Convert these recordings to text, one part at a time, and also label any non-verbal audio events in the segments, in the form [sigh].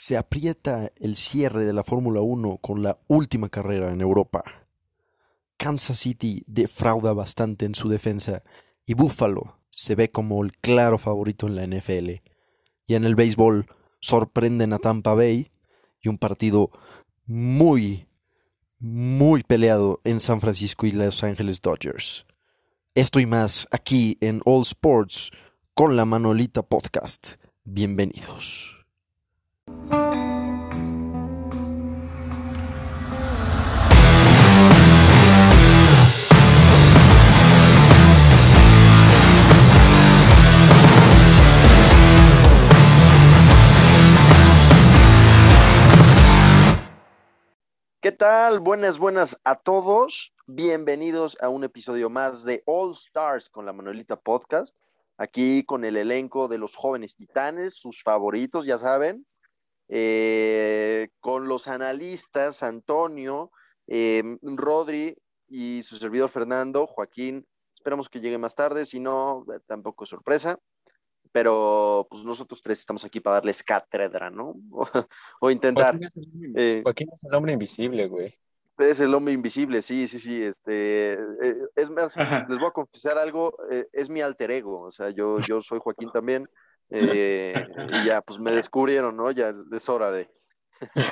Se aprieta el cierre de la Fórmula 1 con la última carrera en Europa. Kansas City defrauda bastante en su defensa y Buffalo se ve como el claro favorito en la NFL. Y en el béisbol sorprenden a Tampa Bay y un partido muy, muy peleado en San Francisco y Los Angeles Dodgers. Esto y más aquí en All Sports con la Manolita Podcast. Bienvenidos. ¿Qué tal? Buenas, buenas a todos. Bienvenidos a un episodio más de All Stars con la Manuelita Podcast. Aquí con el elenco de los jóvenes titanes, sus favoritos, ya saben. Eh, con los analistas Antonio, eh, Rodri y su servidor Fernando, Joaquín. Esperamos que llegue más tarde, si no, eh, tampoco es sorpresa pero pues nosotros tres estamos aquí para darles cátedra, ¿no? [laughs] o, intentar. Joaquín es, el, eh, Joaquín es, el, hombre invisible, güey. Es el hombre invisible, sí, sí, sí. Este, eh, es más, les voy a confesar algo, eh, es mi alter ego, o sea, yo, yo soy Joaquín también, [laughs] y ya, pues me descubrieron, ¿no? Ya es hora de,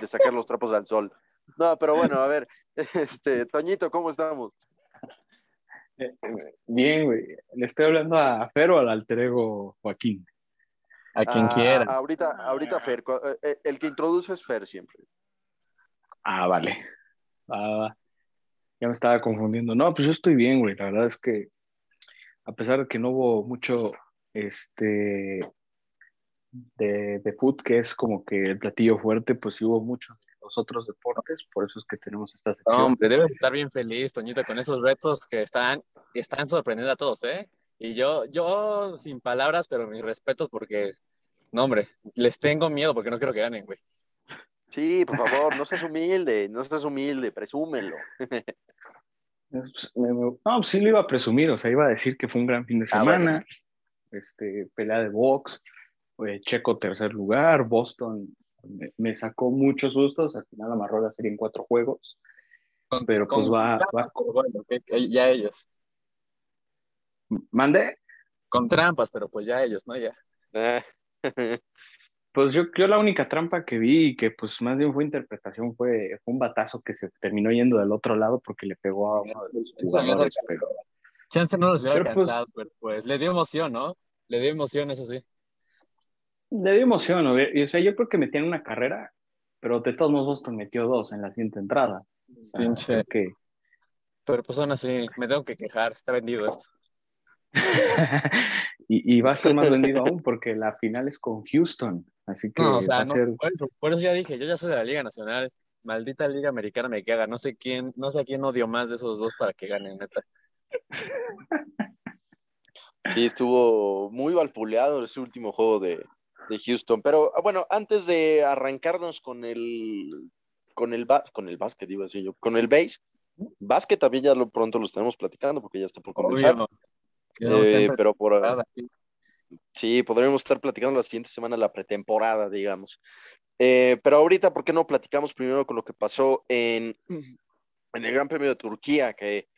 de sacar los trapos al sol. No, pero bueno, a ver, [laughs] este, Toñito, ¿cómo estamos? Bien, güey. Le estoy hablando a Fer o al alter ego Joaquín. A quien ah, quiera. Ahorita, ahorita Fer. Eh, el que introduce es Fer siempre. Ah, vale. Ah, ya me estaba confundiendo. No, pues yo estoy bien, güey. La verdad es que a pesar de que no hubo mucho este de, de food, que es como que el platillo fuerte, pues sí hubo mucho de los otros deportes, por eso es que tenemos esta sección. No, hombre, debes estar bien feliz, Toñita, con esos retos que están, están sorprendiendo a todos, ¿eh? Y yo, yo sin palabras, pero mis respetos porque, no, hombre, les tengo miedo porque no quiero que ganen, güey. Sí, por favor, no seas humilde, no seas humilde, presúmelo. No, sí lo iba a presumir, o sea, iba a decir que fue un gran fin de ah, semana, este, pelea de box, eh, Checo tercer lugar, Boston me, sacó muchos sustos, al final amarró la serie en cuatro juegos, pero pues va, va... Bueno, ya ellos. ¿Mande? Con trampas, pero pues ya ellos, ¿no? Ya. [laughs] Pues yo, yo la única trampa que vi, que pues más bien fue interpretación, fue, fue un batazo que se terminó yendo del otro lado porque le pegó a uno de los jugadores. Chance no los hubiera pues alcanzado, pues, pues, le dio emoción, ¿no? Le dio emoción, eso sí. Le dio emoción, ¿no? Y, o sea, yo creo que metían una carrera, pero de todos modos Boston metió dos en la siguiente entrada. Pinche. que... Pero pues aún así, me tengo que quejar, está vendido esto. [laughs] y, va a estar más vendido aún porque la final es con Houston. Así que no, o sea, ser... por, eso, ya dije, yo ya soy de la Liga Nacional, maldita Liga Americana me caga, no sé quién, no sé a quién odio más de esos dos para que ganen, neta. [laughs] Sí, estuvo muy valpuleado ese último juego de, de Houston. Pero ah, bueno, antes de arrancarnos con el con el con el básquet, iba a decir yo, con el base, básquet también ya lo pronto lo estaremos platicando porque ya está por comenzar. Eh, pero por sí, podríamos estar platicando la siguiente semana la pretemporada, digamos. Eh, pero ahorita, ¿por qué no platicamos primero con lo que pasó en, en el Gran Premio de Turquía? Que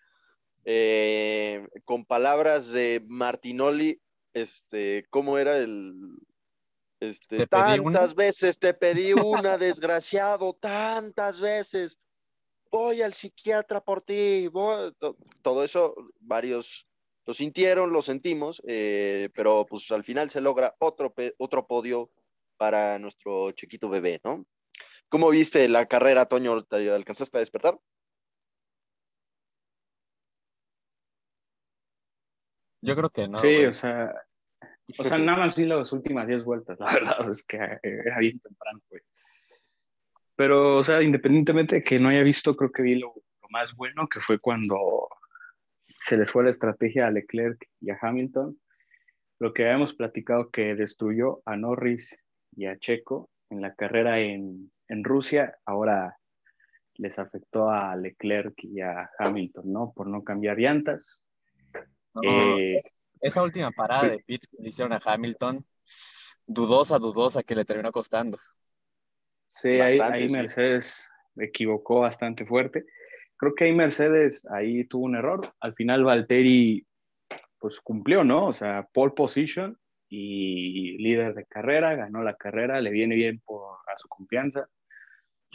eh, con palabras de Martinoli, este, ¿cómo era el, este, tantas veces te pedí una, desgraciado, tantas veces. Voy al psiquiatra por ti. Todo eso, varios lo sintieron, lo sentimos, eh, pero pues al final se logra otro, otro para nuestro chiquito bebé, ¿no? ¿Cómo viste la carrera, Toño? ¿Te alcanzaste a despertar? Yo creo que no. Sí, o sea, o sea, nada más vi las últimas 10 vueltas, la [laughs] verdad, es que era bien temprano, güey. Pero, o sea, independientemente de que no haya visto, creo que vi lo, más bueno, que fue cuando se les fue la estrategia a Leclerc y a Hamilton. Lo que habíamos platicado que destruyó a Norris y a Checo en la carrera en, en Rusia, ahora les afectó a Leclerc y a Hamilton, ¿no? Por no cambiar llantas. eh, esa última parada de pits que le hicieron a Hamilton, dudosa, dudosa, que le terminó costando. Sí, ahí, Mercedes equivocó bastante fuerte. Creo que ahí Mercedes ahí tuvo un error. Al final Valtteri pues cumplió, ¿no? O sea, pole position y líder de carrera, ganó la carrera, le viene bien por, a su confianza.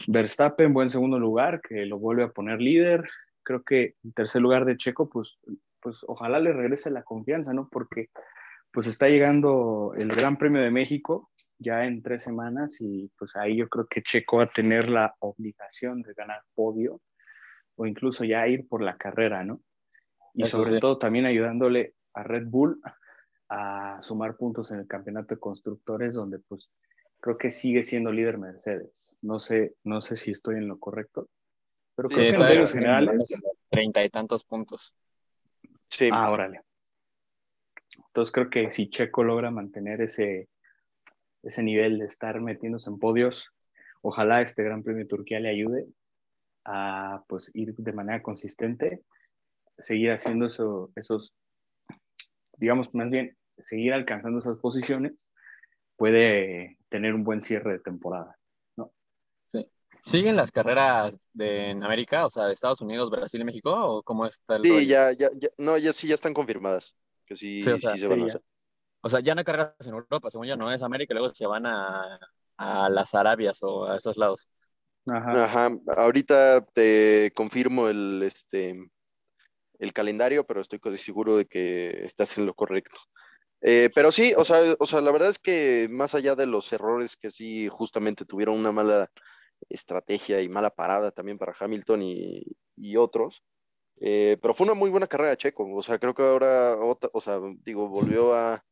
Verstappen, buen segundo lugar, que lo vuelve a poner líder. Creo que en tercer lugar de Checo, pues, pues ojalá le regrese la confianza, ¿no? Porque pues está llegando el Gran Premio de México ya en tres semanas y pues ahí yo creo que Checo va a tener la obligación de ganar podio o incluso ya ir por la carrera, ¿no? Y sobre todo también ayudándole a Red Bull a sumar puntos en el campeonato de constructores donde pues creo que sigue siendo líder Mercedes. No sé, no sé si estoy en lo correcto, pero creo que en generales... Treinta y tantos puntos. Sí. Ah, órale. Entonces creo que si Checo logra mantener ese, ese nivel de estar metiéndose en podios, ojalá este Gran Premio de Turquía le ayude a pues ir de manera consistente, seguir haciendo eso, esos, digamos más bien, seguir alcanzando esas posiciones, puede tener un buen cierre de temporada. Sí. ¿Siguen las carreras de, en América, o sea, de Estados Unidos, Brasil y México? ¿O cómo está el Sí, ya, ya, ya, no, ya sí, ya están confirmadas que sí, sí, se van a hacer. O sea, ya no hay carreras en Europa, según ya no es América, luego se van a, a las Arabias o a esos lados. Ajá. Ajá. Ahorita te confirmo el, este, el calendario, pero estoy casi seguro de que estás en lo correcto. Eh, pero sí, o sea, o sea, la verdad es que más allá de los errores que sí justamente tuvieron una mala estrategia y mala parada también para Hamilton y, y otros, eh, pero fue una muy buena carrera Checo. O sea, creo que ahora, o sea, digo, volvió a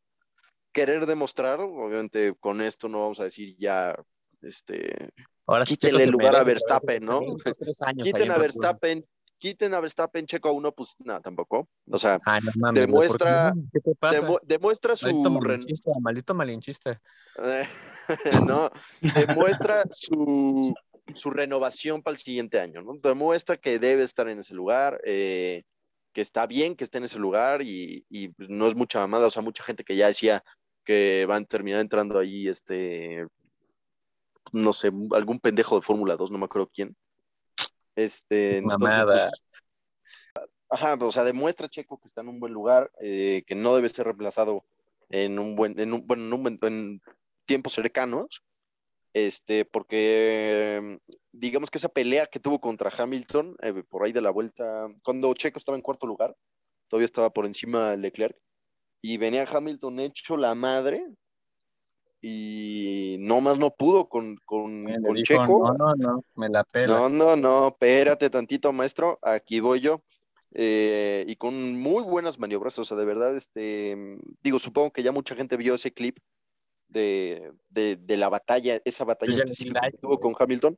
querer demostrar. Obviamente, con esto no vamos a decir ya, este, ahora quítenle el lugar a Verstappen, ¿no? [laughs] Quiten a Verstappen, quiten a Verstappen, Checo a uno, pues nada, tampoco. O sea, demuestra, demuestra su. Maldito malinchista, maldito malinchista. [laughs] [laughs] no, demuestra su su renovación para el siguiente año, ¿no? Demuestra que debe estar en ese lugar, eh, que está bien que esté en ese lugar y, pues, no es mucha mamada, o sea, mucha gente que ya decía que van a terminar entrando ahí, este, no sé, algún pendejo de Fórmula 2, no me acuerdo quién. Este, Mamada. Pues, ajá, o sea, demuestra Checo que está en un buen lugar, eh, que no debe ser reemplazado en un buen, en un, bueno, en, un, en tiempos cercanos este, porque digamos que esa pelea que tuvo contra Hamilton eh, por ahí de la vuelta, cuando Checo estaba en cuarto lugar, todavía estaba por encima de Leclerc, y venía Hamilton hecho la madre, y no más no pudo con, con, Checo. No, no, no, me la pela. No, no, no, espérate tantito, maestro, aquí voy yo. Eh, y con muy buenas maniobras, o sea, de verdad, este, digo, supongo que ya mucha gente vio ese clip de, de, de la batalla, esa batalla que tuvo con Hamilton.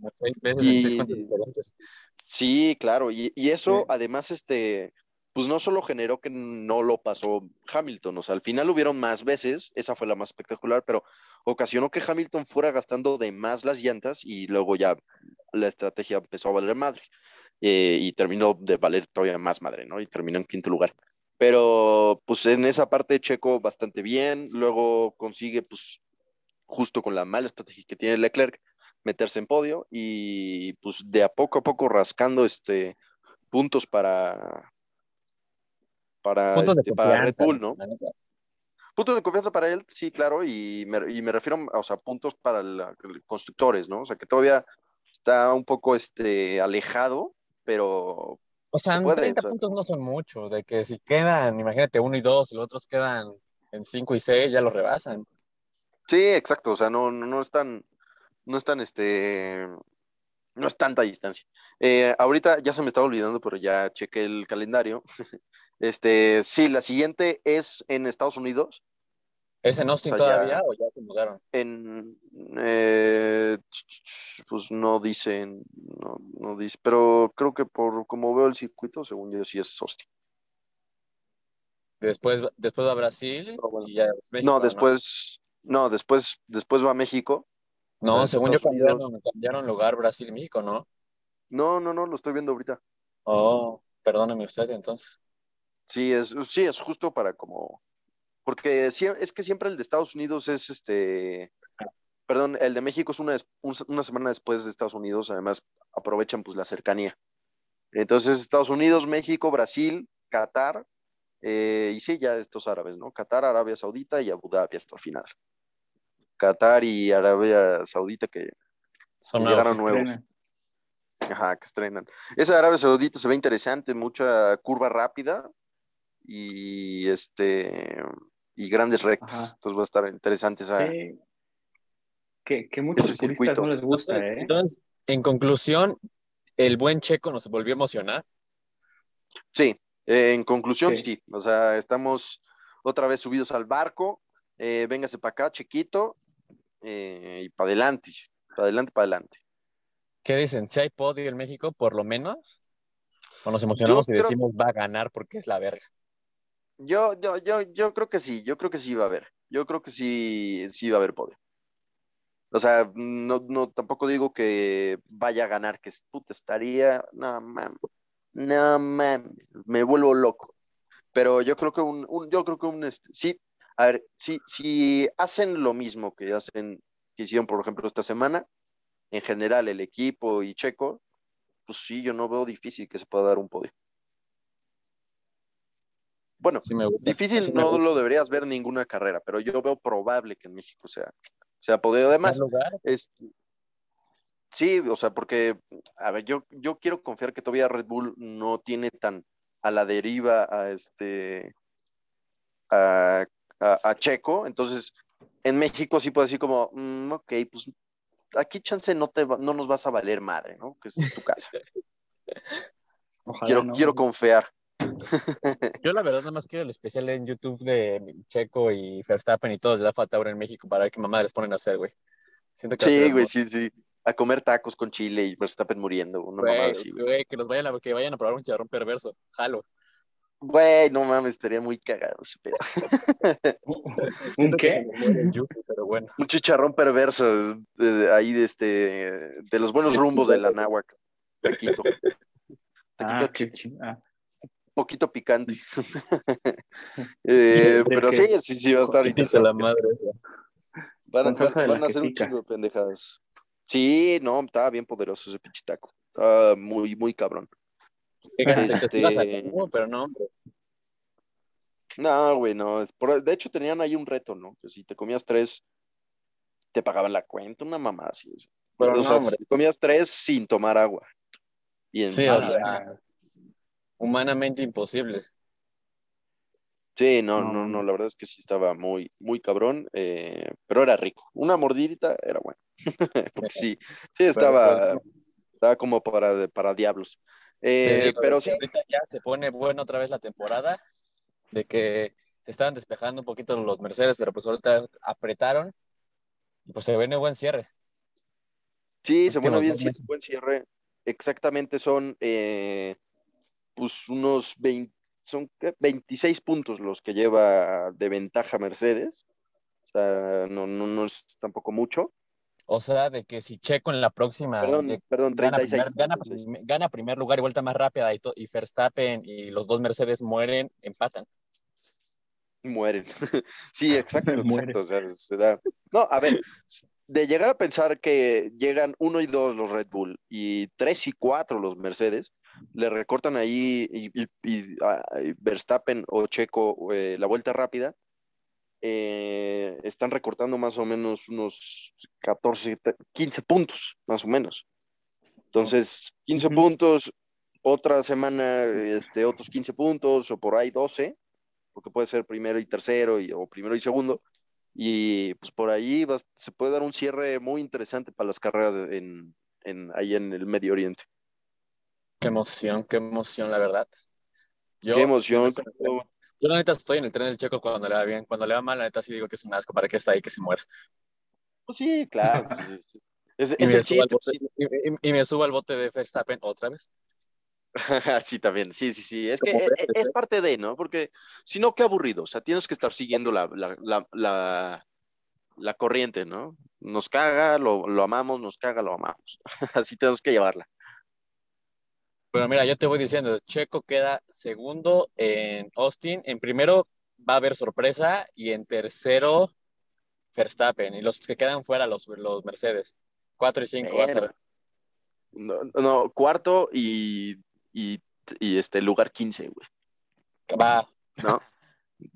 sí, claro, y, y eso además, este, pues no solo generó que no lo pasó Hamilton, o sea, al final hubieron más veces, esa fue la más espectacular, pero ocasionó que Hamilton fuera gastando de más las llantas y luego ya la estrategia empezó a valer madre eh, y terminó de valer todavía más madre, ¿no? Y terminó en quinto lugar. Pero pues en esa parte Checo bastante bien, luego consigue pues justo con la mala estrategia que tiene Leclerc, meterse en podio y pues de a poco a poco rascando este puntos para para, este, para Red Bull, ¿no? Puntos de confianza para él, sí, claro, y me, y me refiero a o sea, puntos para los constructores, ¿no? O sea, que todavía está un poco este, alejado, pero... O sea, 30 puntos no son muchos, de que si quedan, imagínate, uno y dos, y los otros quedan en cinco y seis, ya lo rebasan. Sí, exacto, o sea, no, no, no es tan, no es tan, este, no es tanta distancia. Eh, ahorita ya se me estaba olvidando, pero ya chequé el calendario. [laughs] Este, sí, la siguiente es en Estados Unidos. ¿Es en Austin todavía o ya se mudaron? En, eh, pues no dicen, no, no dice, pero creo que por como veo el circuito, según yo sí es Austin. Después, después va a Brasil y ya es México, No, después, no, después, después va a México. No, según yo cambiaron, cambiaron lugar Brasil y México, ¿no? No, no, no, lo estoy viendo ahorita. Oh, perdóname usted entonces. Sí, es, sí, es justo para como, porque es que siempre el de Estados Unidos es este, perdón, el de México es una, una semana después de Estados Unidos, además aprovechan pues la cercanía. Entonces, Estados Unidos, México, Brasil, Qatar, eh, y sí, ya estos árabes, ¿no? Qatar, Arabia Saudita y Abu Dhabi hasta el final. Qatar y Arabia Saudita que, Son llegaron nuevos. Ajá, que estrenan. Esa Arabia Saudita se ve interesante, mucha curva rápida y este y grandes rectas. Entonces va a estar interesante esa. Sí. Que, que muchos turistas no les gusta, ¿eh? Entonces, en conclusión, el buen checo nos volvió a emocionar. Sí, eh, en conclusión, sí. O sea, estamos otra vez subidos al barco. Eh, véngase para acá, chiquito, eh, y para adelante, para adelante, para adelante. ¿Qué dicen? Si hay podio en México, por lo menos, o nos emocionamos y decimos va a ganar porque es la verga. Yo, yo, yo, yo creo que sí, yo creo que sí va a haber. Yo creo que sí, sí va a haber podio. O sea, no, no, tampoco digo que vaya a ganar, que puta estaría, no mames, no mames, me vuelvo loco. Pero yo creo que un, yo creo que un, este, sí, a ver, si, si hacen lo mismo que hacen, que hicieron, por ejemplo, esta semana, en general el equipo y Checo, pues sí, yo no veo difícil que se pueda dar un podio. Bueno, difícil no lo deberías ver ninguna carrera, pero yo veo probable que en México sea, sea podio. Además, este, sí, o sea, porque, a ver, yo, yo quiero confiar que todavía Red Bull no tiene tan a la deriva a este a, Checo, entonces en México sí puedo decir como, mm, ok, pues aquí chance no te no nos vas a valer madre, ¿no? Que es tu casa. [laughs] quiero, quiero confiar. Yo la verdad nada más quiero el especial en YouTube de Checo y Verstappen y todos de la Fataura en México para ver qué mamá les ponen a hacer, güey. sí, güey, sí, sí. A comer tacos con chile y Verstappen muriendo. Una güey, así, güey. que nos vayan a, que vayan a probar un charrón perverso. Jalo. Güey, no mames, estaría muy cagado ese pedo. [laughs] ¿Un qué? Un chicharrón perverso ahí de este de los buenos rumbos de la [laughs] náhuac. Taquito. Ah, qué ah poquito picante. [laughs] eh, pero sí, sí, sí va a estar interesante. la madre Van, van, a hacer un chingo de pendejadas. Sí, no, estaba bien poderoso ese pinche taco. Estaba muy, muy cabrón. Este... pero no, hombre. No, güey, no. De hecho, tenían ahí un reto, ¿no? Que si te comías tres, te pagaban la cuenta, una mamá así. Pero o sea, si comías tres sin tomar agua. Y sí, o sea, humanamente imposible. Sí, no, no, no, la verdad es que sí estaba muy, muy cabrón, eh, pero era rico. Una mordidita era bueno. [laughs] sí, sí estaba, estaba como para, para diablos. Eh, pero sí. Ahorita ya se pone buena otra vez la temporada, de que se estaban despejando un poquito los Mercedes, pero pues ahorita apretaron y pues se viene buen cierre. Sí, se viene bien buen cierre. Exactamente son eh, pues unos 20, son 26 puntos los que lleva de ventaja Mercedes. O sea, no, no, no es tampoco mucho. O sea, de que si Checo en la próxima. Perdón, perdón 36. Gana primer, gana, primer lugar y vuelta más rápida y, y Verstappen y los dos Mercedes mueren, empatan. Mueren. [laughs] sí, exacto, [laughs] exacto. O sea, se da. No, a ver, de llegar a pensar que llegan uno y dos los Red Bull y tres y cuatro los Mercedes, le recortan ahí y, ah, Verstappen o Checo eh, la vuelta rápida, eh, están recortando más o menos unos 14, 15 puntos, más o menos. Entonces, 15 puntos, otra semana este, otros 15 puntos o por ahí 12, porque puede ser primero y tercero o primero y segundo. Y pues por ahí se puede dar un cierre muy interesante para las carreras en, ahí en el Medio Oriente. Qué emoción, qué emoción, la verdad. qué emoción. Yo, la neta estoy en el tren del checo cuando le va bien, cuando le va mal, la neta sí digo que es un asco, ¿para qué está ahí que se muera? Pues sí, claro. [laughs] Pues, es, y, me chiste, y, me subo al bote de Verstappen otra vez. [laughs] sí, también, sí, sí, sí. Es que e, e, es, parte de, ¿no? Porque si no, qué aburrido. O sea, tienes que estar siguiendo la, la, la, la corriente, ¿no? Nos caga, lo, lo amamos, nos caga, lo amamos. [laughs] Así tenemos que llevarla. Bueno, mira, yo te voy diciendo, Checo queda segundo en Austin. En primero va a haber sorpresa y en tercero Verstappen y los que quedan fuera, los, los Mercedes. Cuatro y cinco, vas a ver. No, no, cuarto y, y, y este lugar 15, güey. Va. ¿No?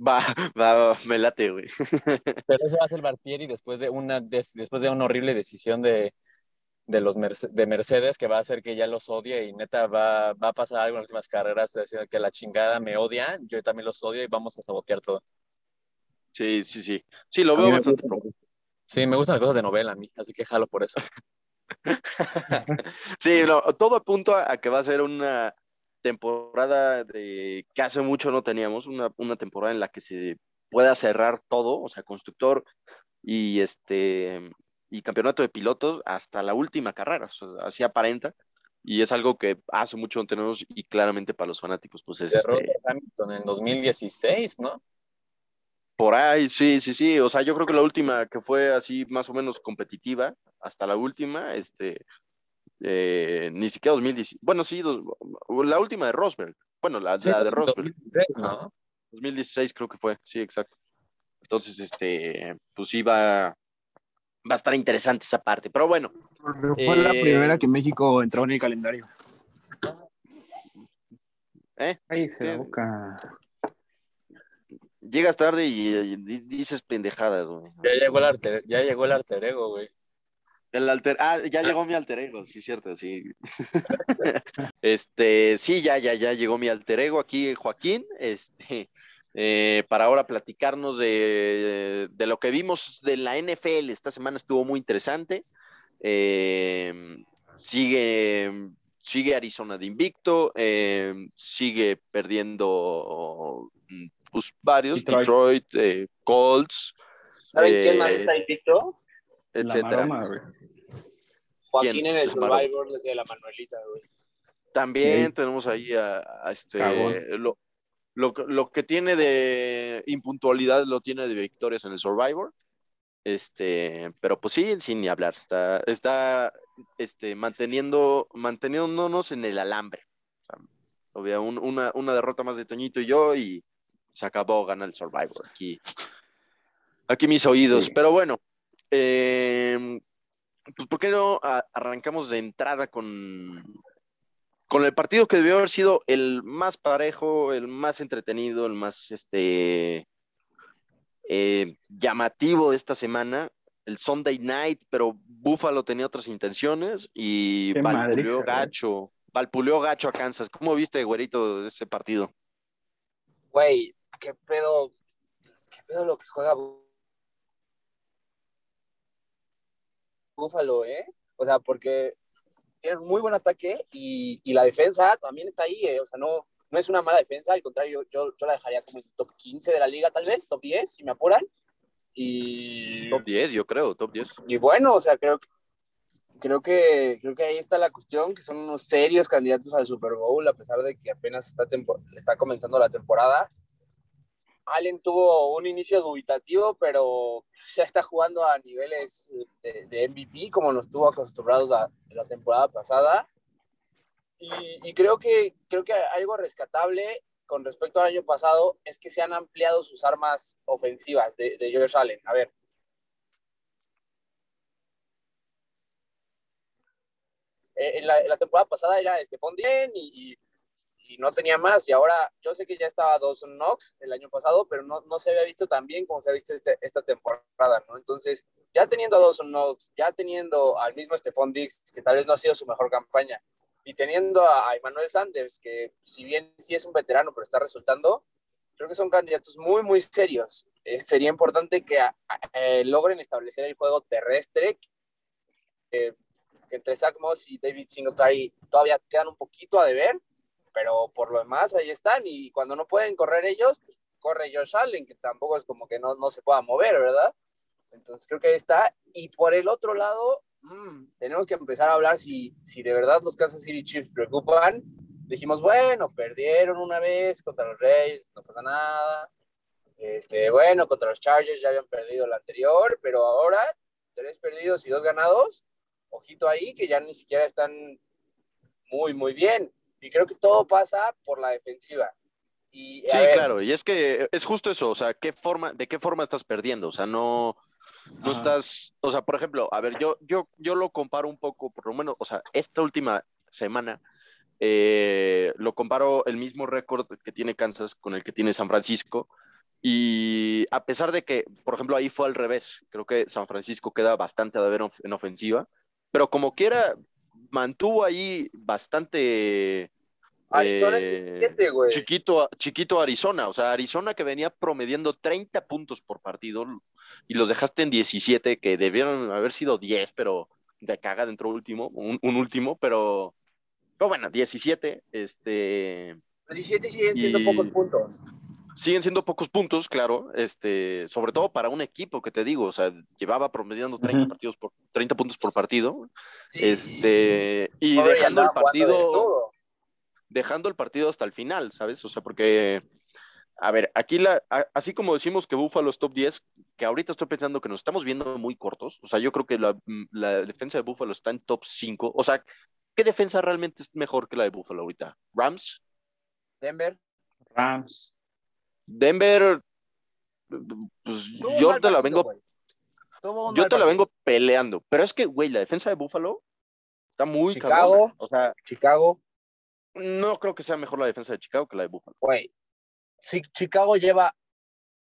Va, va, me late, güey. [laughs] Pero eso va a ser Bartieri después de una, des- después de una horrible decisión de, de los Merce- de Mercedes que va a hacer que ya los odie y neta va, va a pasar algo en las últimas carreras, decir, que la chingada me odian, yo también los odio y vamos a sabotear todo. Sí, sí, sí. Sí, lo veo bastante. Sí, me gustan las cosas de novela a mí, así que jalo por eso. [laughs] Sí, no, todo apunta a que va a ser una temporada de que hace mucho no teníamos, una, una temporada en la que se pueda cerrar todo, o sea, constructor y este y campeonato de pilotos hasta la última carrera, o sea, así aparenta, y es algo que hace mucho no tenemos y claramente para los fanáticos, pues es Cerró este, Hamilton en 2016, ¿no? por ahí, sí, sí, sí, o sea, yo creo que la última que fue así más o menos competitiva, hasta la última, este, eh, ni siquiera 2010, bueno, sí, dos- la última de Rosberg, bueno, la, la de Rosberg, 2016, ¿no? 2016 creo que fue, sí, exacto. Entonces, este, pues sí va, a estar interesante esa parte, pero bueno, Porque fue la Eh, primera que México entró en el calendario. ¿eh? La Sí. boca. Llegas tarde y, y di- dices pendejadas, güey. Ya llegó el alter, ya llegó el alter ego, güey. El alter, ah, ya llegó mi alter ego, sí, cierto, sí. [laughs] este, sí, ya, ya, ya llegó mi alter ego aquí, Joaquín, este, eh, para ahora platicarnos de, de lo que vimos de la NFL. Esta semana estuvo muy interesante. Eh, sigue, sigue Arizona de invicto, eh, sigue perdiendo mm, pues, varios, Detroit. Detroit, eh, Colts, ¿Saben quién Eh, más está invicto? Etcétera. maroma. Joaquín ¿quién? en el. Survivor de la Manuelita, güey. También Sí. tenemos ahí a, a este. Lo, que tiene de impuntualidad lo tiene de victorias en el Survivor. Este, pero pues sí, sin ni hablar, está, está este, manteniendo, manteniéndonos en el alambre. O sea, había un- una, una derrota más de Toñito y yo y se acabó, gana el Survivor. Aquí, aquí mis oídos. Sí. Pero bueno, eh, pues ¿por qué no a- arrancamos de entrada con, con el partido que debió haber sido el más parejo, el más entretenido, el más este eh, llamativo de esta semana, el Sunday Night, pero Buffalo tenía otras intenciones y Qué Valpuleó güey. gacho, Valpuleó gacho a Kansas. ¿Cómo viste, güerito, ese partido? Güey, qué pedo, qué pedo lo que juega Bú- Búfalo, ¿eh? O sea, porque tiene un muy buen ataque y, y la defensa también está ahí, ¿eh? O sea, no, no es una mala defensa, al contrario, yo, yo la dejaría como en top 15 de la liga, tal vez, top 10, si me apuran. Y, Top 10, yo creo, top 10. y bueno, o sea, creo, creo, que, creo que ahí está la cuestión, que son unos serios candidatos al Super Bowl, a pesar de que apenas está, está comenzando la temporada. Allen tuvo un inicio dubitativo, pero ya está jugando a niveles de, de MVP, como nos tuvo acostumbrados la, la temporada pasada. Y, y creo, que, creo que algo rescatable con respecto al año pasado es que se han ampliado sus armas ofensivas de, de Josh Allen. A ver, eh, en, la, en la temporada pasada era Stephon Dien y, y, y no tenía más. Y ahora yo sé que ya estaba Dawson Knox el año pasado, pero no, no se había visto tan bien como se ha visto este- esta temporada, ¿no? Entonces, ya teniendo a Dawson Knox, ya teniendo al mismo Stephon Diggs, que tal vez no ha sido su mejor campaña, y teniendo a, Emmanuel Sanders, que si bien sí es un veterano, pero está resultando, creo que son candidatos muy, muy serios. Eh, sería importante que a- a- eh, logren establecer el juego terrestre, que entre Zach Moss y David Singletary todavía quedan un poquito a deber, pero por lo demás ahí están. Y cuando no pueden correr ellos, pues corre Josh Allen, que tampoco es como que no, no se pueda mover, ¿verdad? Entonces creo que ahí está. Y por el otro lado, mm, tenemos que empezar a hablar si, si de verdad los Kansas City Chiefs preocupan. Dijimos, bueno, perdieron una vez contra los Reyes, no pasa nada. Este, bueno, contra los Chargers ya habían perdido la anterior, pero ahora tres perdidos y dos ganados. Ojito ahí, que ya ni siquiera están muy, muy bien. Y creo que todo pasa por la defensiva. Y, Sí, ver, claro, y es que es justo eso, o sea, ¿qué forma, ¿de qué forma estás perdiendo? O sea, no, no estás, o sea, por ejemplo, a ver, yo, yo, yo lo comparo un poco, por lo menos, o sea, esta última semana, eh, lo comparo el mismo récord que tiene Kansas con el que tiene San Francisco. Y a pesar de que, por ejemplo, ahí fue al revés, creo que San Francisco queda bastante a deber en ofensiva, pero como quiera, mantuvo ahí bastante Arizona eh, es 17, güey. chiquito, chiquito Arizona, o sea, Arizona que venía promediando 30 puntos por partido y los dejaste en 17, que debieron haber sido 10, pero de caga dentro último, un, un último, pero, pero bueno, 17, este, Los 17 siguen siendo Y- pocos puntos. Siguen siendo pocos puntos, claro, este, sobre todo para un equipo que te digo, o sea, llevaba promediando 30 Ujú. partidos por 30 puntos por partido, Sí, este, y pobre, dejando el partido dejando el partido hasta el final, ¿sabes? O sea, porque, a ver, aquí la, a- así como decimos que Buffalo es top 10, que ahorita estoy pensando que nos estamos viendo muy cortos, o sea, yo creo que la, la defensa de Buffalo está en top 5, o sea, ¿qué defensa realmente es mejor que la de Buffalo ahorita? ¿Rams? Denver. Rams. ¿Denver? Pues Tuvo yo te la vengo, yo te la vengo peleando, pero es que, güey, la defensa de Buffalo está muy Chicago. cabrona, o sea, Chicago, no creo que sea mejor la defensa de Chicago que la de Buffalo. güey. Si Chicago lleva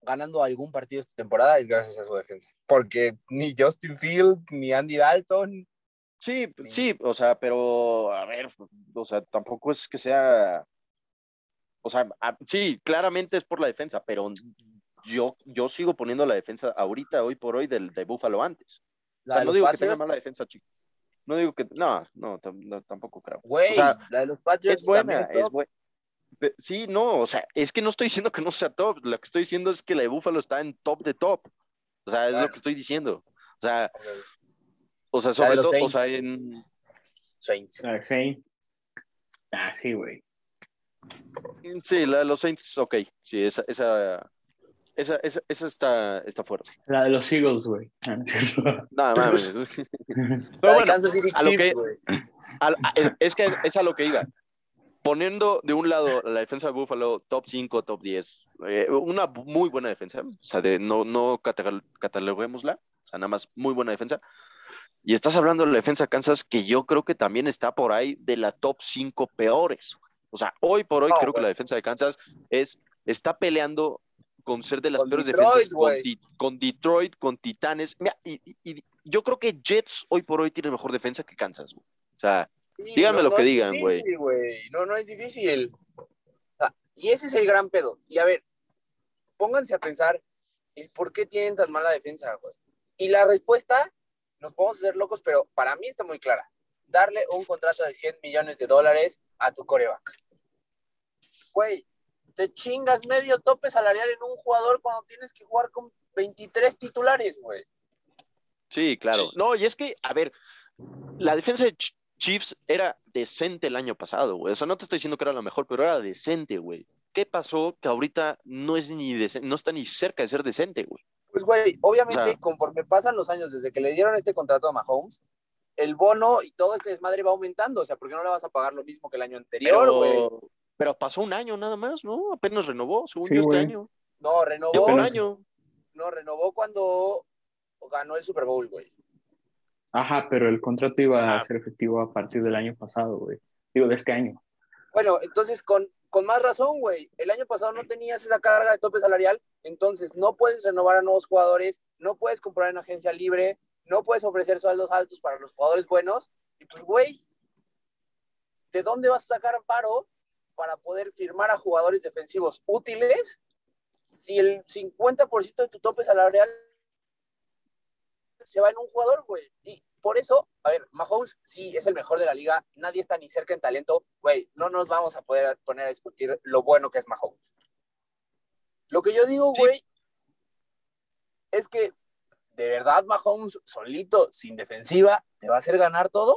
ganando algún partido esta temporada es gracias a su defensa. Porque ni Justin Fields, ni Andy Dalton. Sí. sí, o sea, pero a ver, o sea, tampoco es que sea, o sea, a- sí, claramente es por la defensa, pero yo, yo sigo poniendo la defensa ahorita, hoy por hoy, del de Buffalo antes. O sea, no digo que tenga mala defensa, chico. No digo que, no, no, tam- no, tampoco creo. Güey, o sea, la de los Patriots Es buena, es buena. Sí, no, o sea, es que no estoy diciendo que no sea top, lo que estoy diciendo es que la de Buffalo está en top de top. O sea, es Claro. lo que estoy diciendo. O sea, o sea, sobre todo, o Saints. sea, en, Saints. Sí. Ah, sí, güey. Sí, la de los Saints, ok. Sí, esa, esa, esa, esa, esa está, está fuerte. La de los Eagles, güey. Ah, no es cierto. Nada [laughs] más. La Pero de bueno, Kansas City a lo que- al- a- es- que es a lo que iba. Poniendo de un lado la defensa de Buffalo, top 5, top 10, eh, una muy buena defensa, o sea, de, no, no catalog- cataloguémosla, o sea, nada más muy buena defensa. Y estás hablando de la defensa de Kansas, que yo creo que también está por ahí de la top 5 peores. O sea, hoy por hoy No, creo que la defensa de Kansas es, está peleando con ser de las Con peores Detroit, defensas con, güey. Ti- con Detroit, con Titanes. Mira, y, y- y yo creo que Jets hoy por hoy tiene mejor defensa que Kansas. güey. O sea, Sí, Díganme lo que digan, güey. difícil, güey. No, no es difícil. O sea, y ese es el gran pedo. Y a ver, pónganse a pensar el por qué tienen tan mala defensa, güey. Y la respuesta, nos podemos hacer locos, pero para mí está muy clara. Darle un contrato de 100 millones de dólares a tu coreback. Güey, te chingas medio tope salarial en un jugador cuando tienes que jugar con 23 titulares, güey. Sí, claro. No, y es que, a ver, la defensa de Ch- Chiefs era decente el año pasado, güey. O sea, no te estoy diciendo que era la mejor, pero era decente, güey. ¿Qué pasó que ahorita no es ni no está ni cerca de ser decente, güey? Pues, güey, obviamente, O sea- conforme pasan los años desde que le dieron este contrato a Mahomes, el bono y todo este desmadre va aumentando. O sea, ¿por qué no le vas a pagar lo mismo que el año anterior, güey? Pero, pero pasó un año nada más, ¿no? Apenas renovó, según Sí, yo, este año. No, renovó, un año. no, renovó cuando ganó el Super Bowl, güey. Ajá, pero el contrato iba Ah. a ser efectivo a partir del año pasado, güey. Digo, de este año. Bueno, entonces con, con más razón, güey. El año pasado no tenías esa carga de tope salarial, entonces no puedes renovar a nuevos jugadores, no puedes comprar en agencia libre, no puedes ofrecer sueldos altos para los jugadores buenos. Y pues, güey, ¿de dónde vas a sacar paro para poder firmar a jugadores defensivos útiles si el 50% de tu tope salarial se va en un jugador, güey? Y por eso, a ver, Mahomes sí es el mejor de la liga, nadie está ni cerca en talento, güey, no nos vamos a poder poner a discutir lo bueno que es Mahomes. Lo que yo digo, Sí. güey, es que de verdad Mahomes solito, sin defensiva, te va a hacer ganar todo.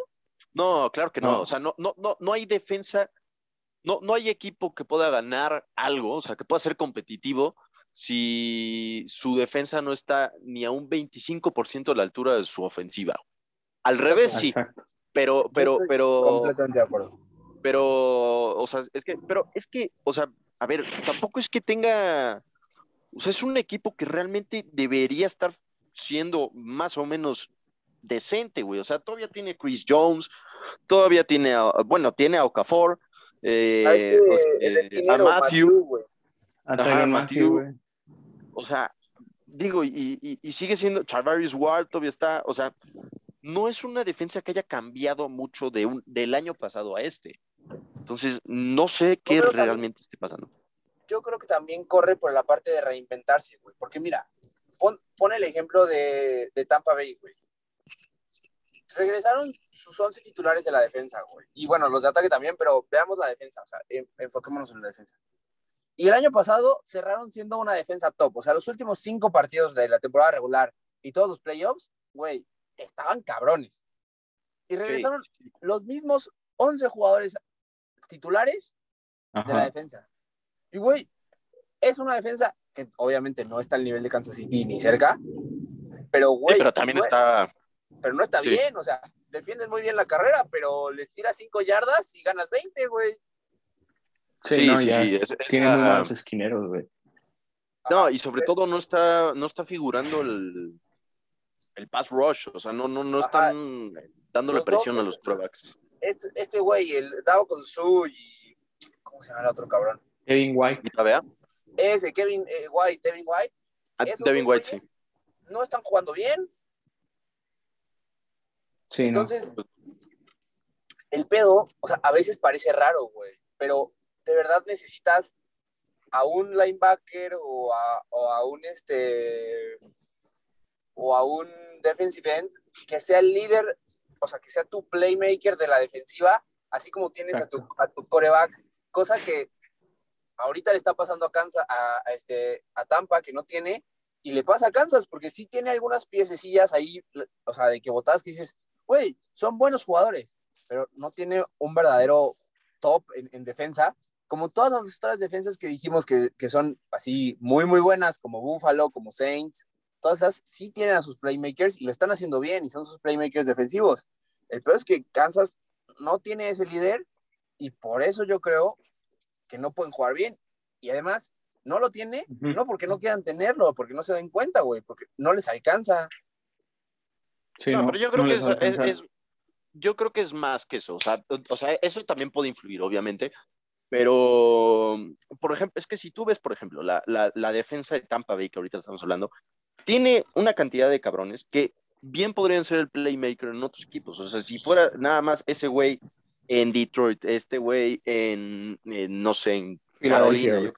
No, claro que no. No. O sea, no, no, no, no hay defensa, no, no hay equipo que pueda ganar algo, o sea, que pueda ser competitivo si su defensa no está ni a un 25% de la altura de su ofensiva. Al revés, sí, pero, pero, pero, Completamente de acuerdo. pero, o sea, es que, pero es que, o sea, a ver, tampoco es que tenga, o sea, es un equipo que realmente debería estar siendo más o menos decente, güey. O sea, todavía tiene Chris Jones, todavía tiene, bueno, tiene a Okafor, eh, Ah, este, o sea, el a Matthew. A o sea, digo, y, y- y sigue siendo, Charvarius Ward todavía está, o sea, no es una defensa que haya cambiado mucho de un, del año pasado a este. Entonces, no sé qué creo también- realmente esté pasando. yo creo que también corre por la parte de reinventarse, güey. Porque mira, pon, pon el ejemplo de, de Tampa Bay, güey. Regresaron sus 11 titulares de la defensa, güey. Y bueno, los de ataque también, pero veamos la defensa, o sea, en- enfoquémonos en la defensa. Y el año pasado cerraron siendo una defensa top. O sea, los últimos cinco partidos de la temporada regular y todos los playoffs, güey, estaban cabrones. Y regresaron Sí, sí. los mismos 11 jugadores titulares de la Ajá. defensa. Y, güey, es una defensa que obviamente no está al nivel de Kansas City ni cerca, pero, Sí, güey, pero también güey, está, pero no está sí. bien, o sea, defiendes muy bien la carrera, pero les tiras 5 yardas y ganas 20, güey. Sí, Sí, no, sí, ya. sí, es- es Tiene muy la- malos esquineros, güey. No, Ajá, y sobre todo no está, no está figurando el, el pass rush, o sea, no, no, no Ajá. están dándole Los presión a los quarterbacks. Este, este güey, el Davo con su y. ¿Cómo se llama el otro cabrón? Kevin White. ¿Y vea? Ese, Kevin eh, White, Devin White. Ah, Devin White, sí. No están jugando bien. Sí, no. Entonces, el pedo, o sea, a veces parece raro, güey, pero de verdad necesitas a un linebacker o a, o a un este o a un defensive end que sea el líder, o sea, que sea tu playmaker de la defensiva, así como tienes a tu, a tu coreback, cosa que ahorita le está pasando a Kansas, a, a este, a Tampa, que no tiene, y le pasa a Kansas, porque sí tiene algunas piececillas ahí, o sea, de que botas que dices, güey, son buenos jugadores, pero no tiene un verdadero top en, en defensa, como todas las otras defensas que dijimos que, que son así muy, muy buenas, como Buffalo, como Saints, todas esas sí tienen a sus playmakers y lo están haciendo bien y son sus playmakers defensivos. El peor es que Kansas no tiene ese líder y por eso yo creo que no pueden jugar bien. Y además, no lo tiene, no porque no quieran tenerlo, porque no se den cuenta, güey, porque no les alcanza. Sí, no, no, pero yo creo no que es, es- es- yo creo que es más que eso. O sea, o, sea, eso también puede influir, obviamente. Pero, por ejemplo, es que si tú ves, por ejemplo, la, la, la defensa de Tampa Bay, que ahorita estamos hablando, tiene una cantidad de cabrones que bien podrían ser el playmaker en otros equipos. O sea, si fuera nada más ese güey en Detroit, este güey en, en, no sé, en Carolina,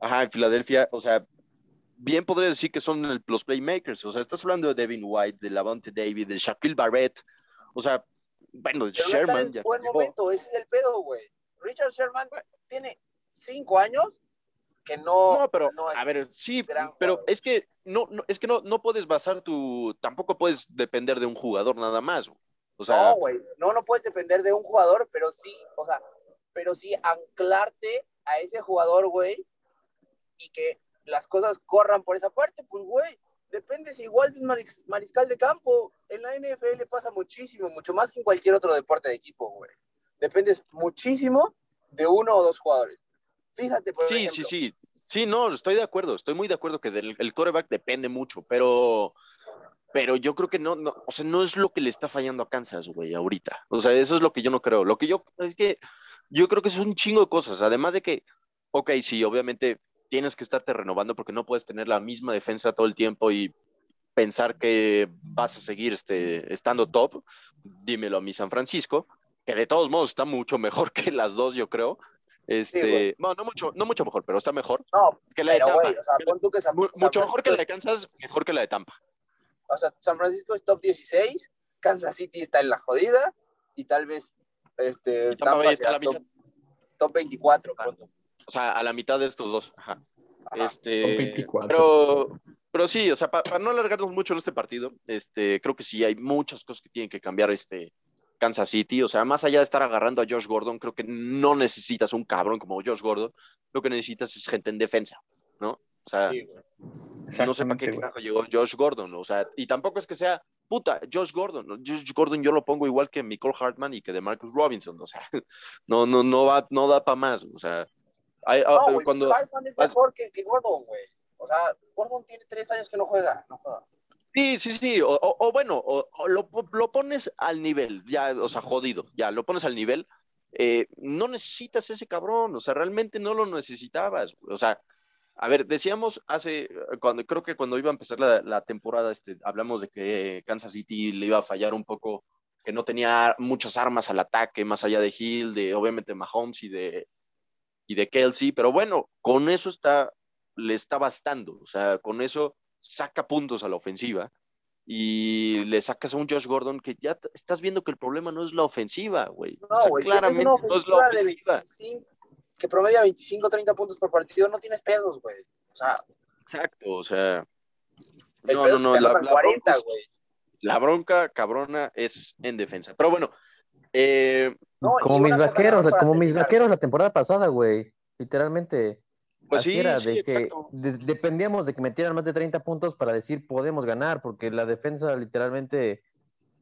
ajá, en Filadelfia, o sea, bien podría decir que son el- los playmakers. O sea, estás hablando de Devin White, de Lavonte David, de Shaquille Barrett, o sea, bueno, de Pero no está Sherman. en buen momento, ese es el pedo, güey. Richard Sherman tiene cinco años que no, No, pero no a ver, sí, pero es que no, no, es que no, no puedes basar tu, tampoco puedes depender de un jugador nada más. O sea, no, güey, no, no puedes depender de un jugador, pero sí, o sea, pero sí anclarte a ese jugador, güey, y que las cosas corran por esa parte, pues, güey, dependes igual de un maris- mariscal de campo. En la NFL pasa muchísimo, mucho más que en cualquier otro deporte de equipo, güey. Dependes muchísimo de uno o dos jugadores. Fíjate, por sí, sí, ejemplo, sí. Sí, no, estoy de acuerdo, estoy muy de acuerdo que del, el coreback depende mucho, pero, pero yo creo que no, no, o sea, no es lo que le está fallando a Kansas, güey, ahorita. O sea, eso es lo que yo no creo. Lo que yo, es que yo creo que es un chingo de cosas, además de que, ok, sí, obviamente tienes que estarte renovando porque no puedes tener la misma defensa todo el tiempo y pensar que vas a seguir este, estando top, dímelo a mi San Francisco, que de todos modos está mucho mejor [laughs] que las dos, yo creo. Este, bueno, no mucho, no mucho mejor, pero está mejor No, que la de Tampa. güey, o sea, pon tú que San, Mu- San mucho mejor que la Francisco- de Kansas, mejor que la de Tampa. o sea, San Francisco es top 16, Kansas City está en la jodida y tal vez este, Y Tampa Bay está la top, top 24. Ah. O sea, a la mitad de estos dos. Ajá. Ajá. Este, Top 24. Pero, pero sí, o sea, pa- para no alargarnos mucho en este partido, este, creo que sí hay muchas cosas que tienen que cambiar este Kansas City. O sea, más allá de estar agarrando a Josh Gordon, creo que no necesitas un cabrón como Josh Gordon. Lo que necesitas es gente en defensa, ¿no? O sea, Sí, no sé para qué llegó Josh Gordon, o sea, y tampoco es que sea puta Josh Gordon. Josh Gordon yo lo pongo igual que Nicole Hartman y que de Marcus Robinson, o sea, [laughs] no, no, no va, no da para más, o sea, hay- ah, No, güey, cuando, Hartman es mejor que, que Gordon, güey. O sea, Gordon tiene tres años que no juega. No juega. Sí, sí, sí, o, o- o bueno, o, o lo, lo pones al nivel, ya, o sea, jodido, ya, lo pones al nivel, eh, no necesitas ese cabrón, o sea, realmente no lo necesitabas, o sea, a ver, decíamos hace, cuando creo que cuando iba a empezar la, la temporada, este, hablamos de que Kansas City le iba a fallar un poco, que no tenía muchas armas al ataque, más allá de Hill, de obviamente Mahomes y de, y de Kelsey, pero bueno, con eso está, le está bastando, o sea, con eso saca puntos a la ofensiva y le sacas a un Josh Gordon que ya estás viendo que el problema no es la ofensiva, güey. O No, sea, güey, claramente no es la ofensiva de ofensiva. 25, que promedia 25, 30 puntos por partido, no tienes pedos, güey. O sea, Exacto, o sea. el No, pedo no, es no, que la, anotan la 40, bronca es- güey. la bronca cabrona es en defensa. Pero bueno, eh, No, como mis vaqueros, como mis vaqueros la temporada pasada, güey. Literalmente. pues sí, era, sí, de que exacto. de- dependíamos de que metieran más de 30 puntos para decir podemos ganar, porque la defensa literalmente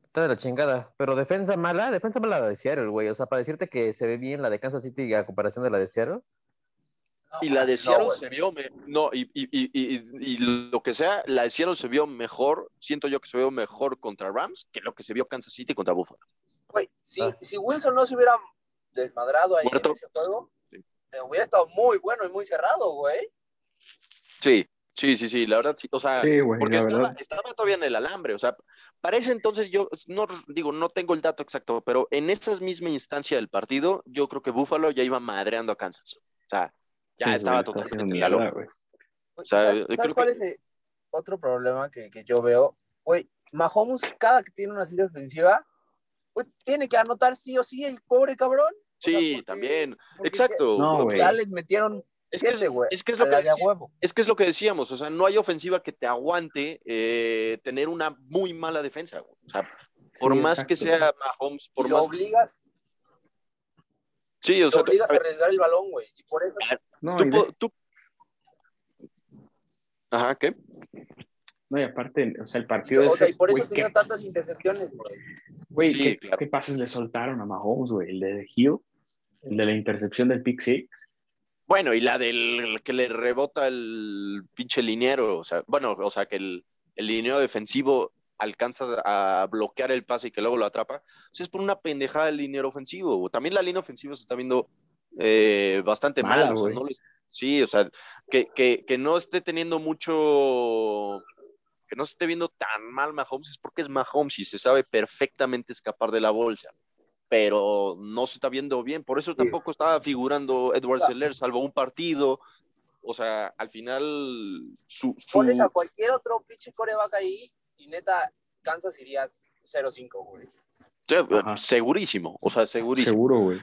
está de la chingada. Pero defensa mala, defensa mala la de Seattle, güey. O sea, para decirte que se ve bien la de Kansas City a comparación de la de Seattle. No, Y la de Seattle se vio, me- no, y, y, y, y, y lo que sea, la de Seattle se vio mejor, siento yo que se vio mejor contra Rams que lo que se vio Kansas City contra Buffalo. Güey, si, Ah. si Wilson no se hubiera desmadrado ahí Muerto. en ese juego, Sí. eh, hubiera estado muy bueno y muy cerrado, güey. Sí, sí, sí, sí, la verdad, sí, o sea, Sí, güey, porque estaba, estaba todavía en el alambre, o sea, para ese entonces yo no digo, no tengo el dato exacto, pero en esa misma instancia del partido, yo creo que Buffalo ya iba madreando a Kansas. O sea, ya Sí, estaba totalmente en la güey. Güey, sea, ¿Sabes, sabes cuál que- es el otro problema que, que yo veo? Güey, Mahomes, cada que tiene una serie ofensiva, güey, tiene que anotar sí o sí el pobre cabrón. O sea, Sí, porque- también. porque Exacto. No. Ya les metieron Es que es, es que es lo que es que es lo que decíamos, o sea, no hay ofensiva que te aguante eh, tener una muy mala defensa. güey. O sea, por Sí, más que sea Mahomes, por y lo más obligas, Sí, o sea, tú- obligas a arriesgar el balón, güey. Y por eso, No, tú y, po- de- tú- Ajá, ¿qué? No, y aparte, o sea, el partido o ese, sea, y por eso ¿qué, tantas intercepciones, güey. güey, Sí, ¿qué, claro. qué pases le soltaron a Mahomes, güey? El de Hill, el de la intercepción del pick six. Bueno, y la del que le rebota el pinche liniero, o sea, bueno, o sea, que el, el liniero defensivo alcanza a bloquear el pase y que luego lo atrapa, o sea, es por una pendejada del liniero ofensivo. También la línea ofensiva se está viendo eh, bastante Mala, mal. o sea, güey. no les- sí, o sea, que, que, que no esté teniendo mucho, que no se esté viendo tan mal Mahomes es porque es Mahomes y se sabe perfectamente escapar de la bolsa. Pero no se está viendo bien, por eso tampoco estaba figurando Edward Seller, salvo un partido. O sea, al final su, su- Pones a cualquier otro pinche coreback ahí y neta, Kansas irías 0-5, güey. Sí, segurísimo, o sea, segurísimo. Seguro, güey.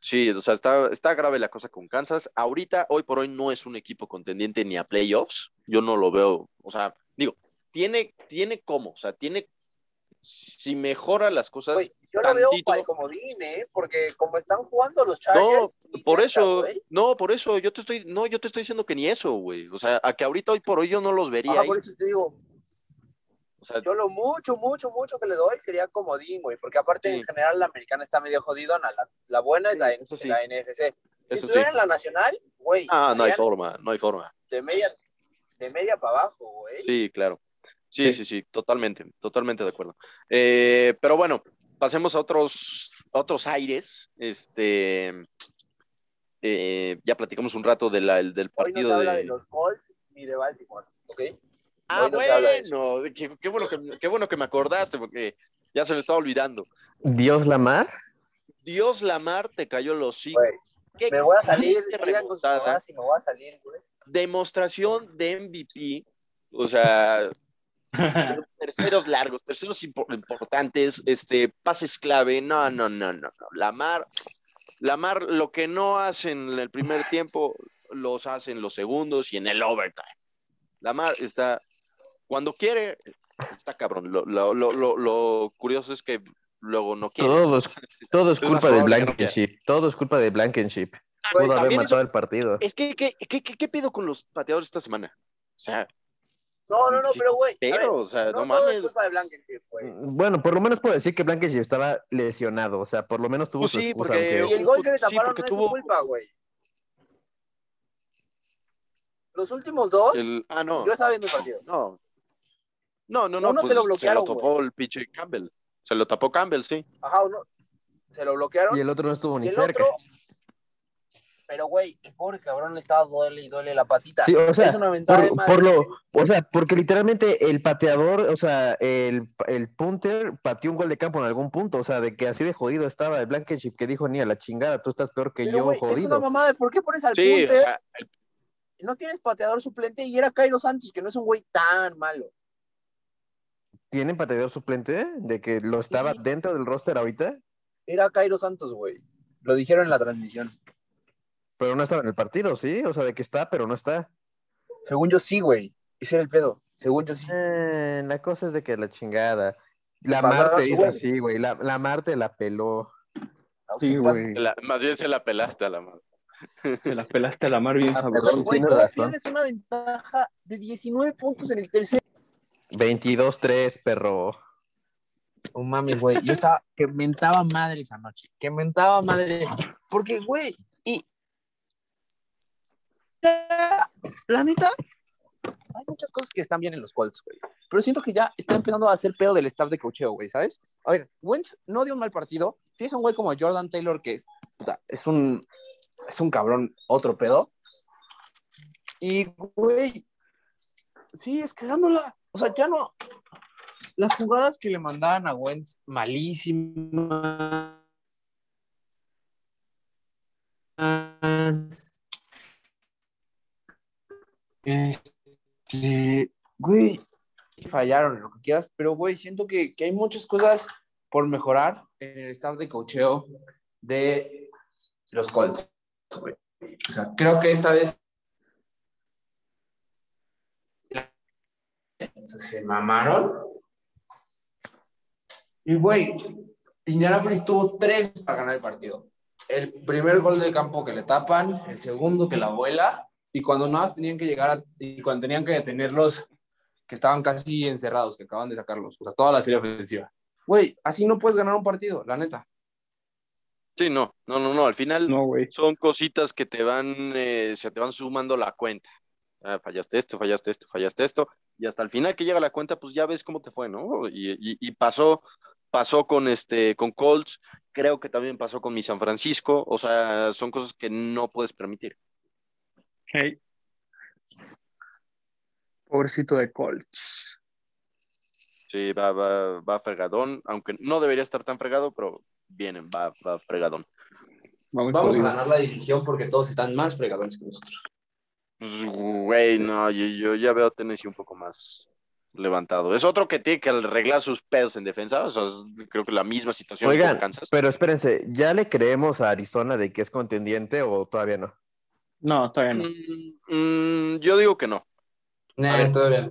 Sí, o sea, está, está grave la cosa con Kansas. Ahorita, hoy por hoy, no es un equipo contendiente ni a playoffs. Yo no lo veo, o sea, digo, tiene, tiene cómo, o sea, tiene, si mejora las cosas, yo lo veo para el comodín, ¿eh? Porque como están jugando los no, Chargers, ni por cerca, eso, no, por eso, yo te estoy, no, yo te estoy diciendo que ni eso, güey. O sea, a que ahorita, hoy por hoy, yo no los vería Ajá, ahí. por eso te digo, sea, yo lo mucho, mucho, mucho que le doy sería comodín, güey. Porque aparte, Sí. en general, la americana está medio jodidona. La, la buena es la, eso sí. la NFC. Si estuviera en la nacional, güey, ah, no hay forma, no hay forma. de media, de media para abajo, güey. Sí, claro. Sí, Sí. sí, totalmente, totalmente de acuerdo. Eh, pero bueno, pasemos a otros, a otros aires. Este, eh, ya platicamos un rato de la- del Hoy no se partido habla de. de los Colts ni de Baltimore, ¿ok? Ah, no bueno, qué, qué bueno que, qué bueno que me acordaste, porque ya se me estaba olvidando. Dios Lamar. Dios Lamar te cayó los Qué me voy a salir, y me voy a salir, güey. Demostración de MVP. O sea, [laughs] terceros largos, terceros impo- importantes, este, pases clave. No, no, no, no, no. Lamar, Lamar, lo que no hace en el primer tiempo, los hace en los segundos y en el overtime. Lamar está, cuando quiere, está cabrón. Lo, lo, lo, lo, lo curioso es que luego no quiere. Todo es, todo es culpa de Blankenship. Todo es culpa de Blankenship. Güey, Pudo haber matado el partido. Es que, ¿qué, qué, qué, qué pido con los pateadores esta semana? O sea, No, no, no, pero güey. pero, o sea, no, no, todo es mames. culpa de Blankenship, güey. Bueno, por lo menos puedo decir que Blankenship estaba lesionado. O sea, por lo menos tuvo Pues su sí, porque- aunque- Y el gol que le taparon no es tuvo- su culpa, güey. Los últimos dos, El, ah, no. yo estaba viendo el partido. No. No, no, no, Uno pues se lo se lo bloquearon, topó el pinche Campbell. Se lo tapó Campbell, sí. Ajá, uno se lo bloquearon. Y el otro no estuvo Y ni el cerca. otro, pero güey, el pobre cabrón le estaba duele y duele la patita. Sí, o sea, es una ventaja por, por lo, o sea, porque literalmente el pateador, o sea, el, el punter pateó un gol de campo en algún punto, o sea, de que así de jodido estaba el Blankenship que dijo ni a la chingada, tú estás peor que Pero, yo, güey, es una jodido. mamada por qué pones al Sí, o punter, sea, el- no tienes pateador suplente y era Cairo Santos, que no es un güey tan malo. ¿Tienen pateador suplente de que lo estaba Sí. dentro del roster ahorita? Era Cairo Santos, güey. Lo dijeron en la transmisión. Pero no estaba en el partido, ¿sí? O sea, de que está, pero no está. Según yo sí, güey. Ese era el pedo. Según yo sí. Eh, la cosa es de que la chingada. La Marte hizo güey. así, güey. La, la Marte la peló. Sí, Sí güey. la- más bien se la pelaste a la madre. Se la pelaste a la mar bien Ah, sabroso. perdón, güey, tienes todavía razón. tienes una ventaja de 19 puntos en el tercer. 22-3, perro. No mames, güey. Yo estaba que mentaba madre esa noche. Que mentaba madre. Porque, güey, y. La, neta, hay muchas cosas que están bien en los Colts, güey. Pero siento que ya está empezando a hacer pedo del staff de cocheo, güey, ¿sabes? A ver, Wentz no dio un mal partido. Tienes un güey como Jordan Taylor que es, es un. Es un cabrón, otro pedo. Y, güey, sí, es cagándola. O sea, ya no. Las jugadas que le mandaban a Wentz, malísimas. Este, güey, fallaron, lo que quieras, pero, güey, siento que, que hay muchas cosas por mejorar en el staff de cocheo de los Colts. O sea, creo que esta vez se mamaron. Y, güey, Indianapolis tuvo tres para ganar el partido. El primer gol de campo que le tapan, el segundo que la vuela, y cuando nada más tenían que llegar a, y cuando tenían que detenerlos, que estaban casi encerrados, que acaban de sacarlos, o sea, toda la serie ofensiva. Güey, así no puedes ganar un partido, la neta. Sí, no, no, no, no. Al final No, son cositas que te van, eh, se te van sumando la cuenta. Ah, fallaste esto, fallaste esto, fallaste esto. Y hasta el final que llega la cuenta, pues ya ves cómo te fue, ¿no? Y, y- y pasó, pasó con este, con Colts, creo que también pasó con mi San Francisco. O sea, son cosas que no puedes permitir. Hey. Pobrecito de Colts. Sí, va, va, va fregadón, aunque no debería estar tan fregado, pero vienen, va, va fregadón. Vamos, Vamos a ganar la división porque todos están más fregadones que nosotros. Pues, güey, no, yo, yo ya veo a Tennessee un poco más levantado. Es otro que tiene que arreglar sus pedos en defensa. O sea, es- creo que la misma situación Oigan, con Kansas. pero espérense, ¿ya le creemos a Arizona de que es contendiente o todavía no? No, todavía no. Mm, mm, yo digo que no. Nah, ver. todavía.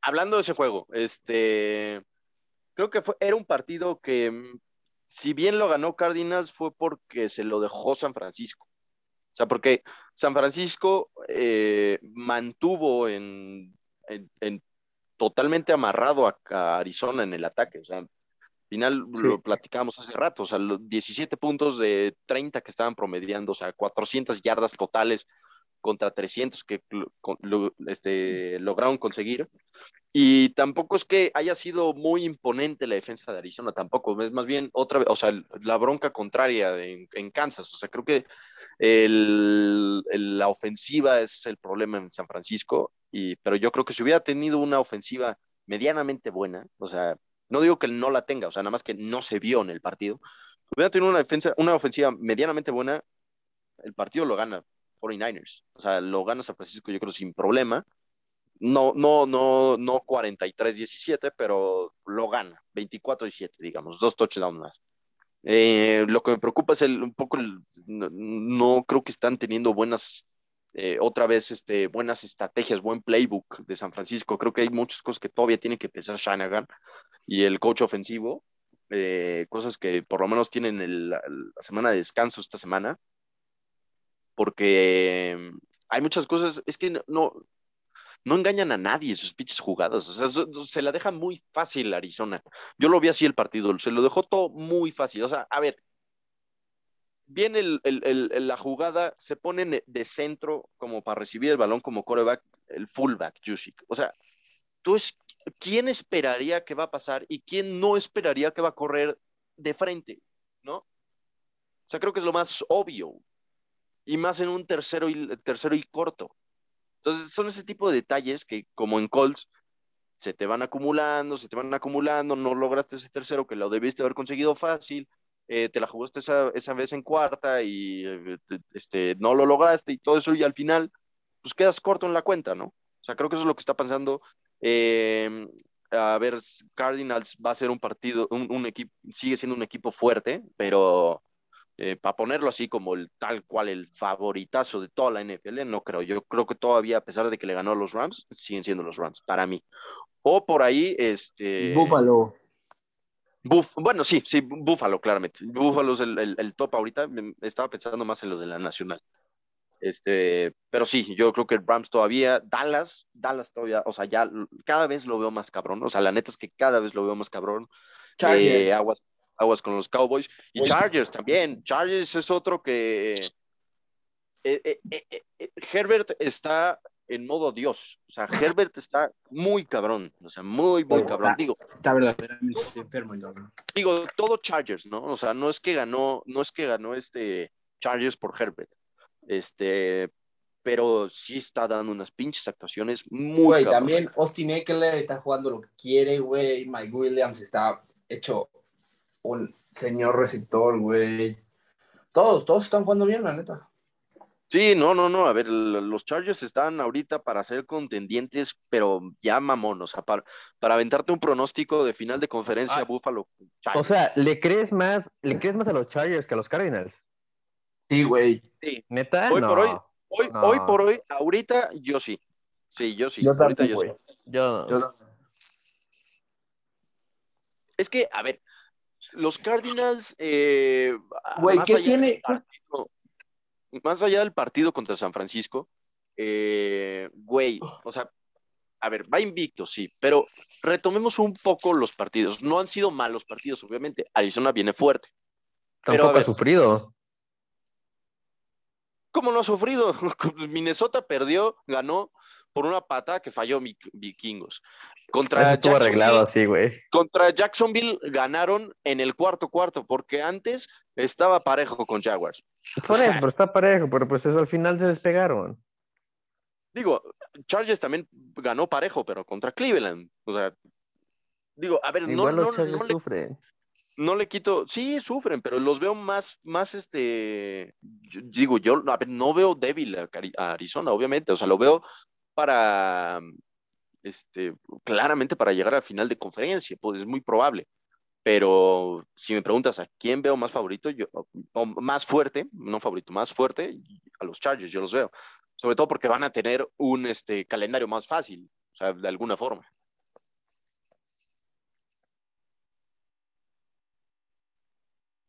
Hablando de ese juego, este, creo que fue, era un partido que, mm, si bien lo ganó Cardinals, fue porque se lo dejó San Francisco. O sea, porque San Francisco eh, mantuvo en, en- en totalmente amarrado a, a Arizona en el ataque. O sea, al final lo platicamos hace rato. O sea, los 17 puntos de 30 que estaban promediando, o sea, 400 yardas totales contra 300 que lo- con- lo- este, lograron conseguir. Y tampoco es que haya sido muy imponente la defensa de Arizona, tampoco. Es más bien otra vez, o sea, la bronca contraria en, en Kansas. O sea, creo que la ofensiva es el problema en San Francisco. Pero yo creo que si hubiera tenido una ofensiva medianamente buena, o sea, no digo que no la tenga, o sea, nada más que no se vio en el partido. Si hubiera tenido una defensa, una ofensiva medianamente buena, el partido lo gana 49ers. O sea, lo gana San Francisco, yo creo, sin problema. No, no, no, no 43-17, pero lo gana, 24-17, digamos, dos touchdowns más. Eh, lo que me preocupa es el, un poco no, creo que están teniendo buenas, eh, otra vez, este, buenas estrategias, buen playbook de San Francisco. Creo que hay muchas cosas que todavía tiene que pensar Shanahan y el coach ofensivo, eh, cosas que por lo menos tienen el- la, semana de descanso esta semana, porque eh, hay muchas cosas, es que no, no engañan a nadie sus pinches jugadas, o sea, se la deja muy fácil Arizona. Yo lo vi así el partido, se lo dejó todo muy fácil. O sea, a ver, viene la jugada, se ponen de centro como para recibir el balón como coreback, el fullback, Jusic. O sea, tú es, ¿quién esperaría que va a pasar y quién no esperaría que va a correr de frente? ¿No? O sea, creo que es lo más obvio. Y más en un tercero y, tercero y corto. Entonces, son ese tipo de detalles que, como en Colts, se te van acumulando, se te van acumulando, no lograste ese tercero que lo debiste haber conseguido fácil, eh, te la jugaste esa, esa, vez en cuarta y eh, este, no lo lograste y todo eso, y al final, pues quedas corto en la cuenta, ¿no? O sea, creo que eso es lo que está pasando. Eh, a ver, Cardinals va a ser un partido, un equipo, sigue siendo un equipo fuerte, pero eh, para ponerlo así como el tal cual el favoritazo de toda la NFL, no creo. Yo creo que todavía, a pesar de que le ganó a los Rams, siguen siendo los Rams, para mí. O por ahí, este. Búfalo. Buf, bueno, sí, sí, Búfalo, claramente. Búfalo es el, el, el, top ahorita. Estaba pensando más en los de la Nacional. Este, pero sí, yo creo que Rams todavía, Dallas, Dallas todavía, o sea, ya cada vez lo veo más cabrón. O sea, la neta es que cada vez lo veo más cabrón. Eh, aguas, aguas con los Cowboys. Y Chargers también. Chargers es otro que. Eh, eh, eh, Herbert está en modo Dios. O sea, Herbert está muy cabrón. O sea, muy, muy cabrón. Está, digo, está verdaderamente enfermo el dog. Digo, todo Chargers, ¿no? O sea, no es que ganó, no es que ganó este Chargers por Herbert. Este, pero sí está dando unas pinches actuaciones muy Güey, también Austin Eckler está jugando lo que quiere, güey. Mike Williams está hecho un señor receptor, güey. Todos, todos están jugando bien, la neta. Sí, no, no, no. A ver, los Chargers están ahorita para ser contendientes, pero ya mamón, o sea, para, para aventarte un pronóstico de final de conferencia Ah. Búfalo. O sea, ¿le crees más, le crees más a los Chargers que a los Cardinals? Sí, güey. Sí. ¿Neta? Hoy no. por hoy, hoy, No. hoy por hoy, ahorita yo sí. Sí, yo sí. Yo ahorita también, yo sí. güey. Yo, Yo- Es que, a ver, los Cardinals, eh, Güey, más ¿qué allá tiene? del partido- más allá del partido contra San Francisco, eh, güey, o sea, a ver, va invicto, sí, pero retomemos un poco los partidos. No han sido malos partidos, obviamente. Arizona viene fuerte. pero, tampoco ha sufrido. ¿Cómo no ha sufrido? [laughs] Minnesota perdió, ganó por una patada que falló Vikingos. Contra Eso estuvo Jacksonville- arreglado así, güey. Contra Jacksonville ganaron en el cuarto cuarto, porque antes estaba parejo con Jaguars. Por eso, [laughs] pero está parejo, pero pues eso al final se despegaron. Digo, Chargers también ganó parejo, pero contra Cleveland. O sea, digo, a ver, no, Igual no, los Chargers no le, sufren. no le quito, sí sufren, pero los veo más, más este, yo- digo, yo a ver, no veo débil a Arizona, obviamente, o sea, lo veo para, este, claramente para llegar a final de conferencia, pues es muy probable. Pero si me preguntas a quién veo más favorito, yo, o más fuerte, no favorito, más fuerte, a los Chargers, yo los veo. Sobre todo porque van a tener un este, calendario más fácil, o sea, de alguna forma.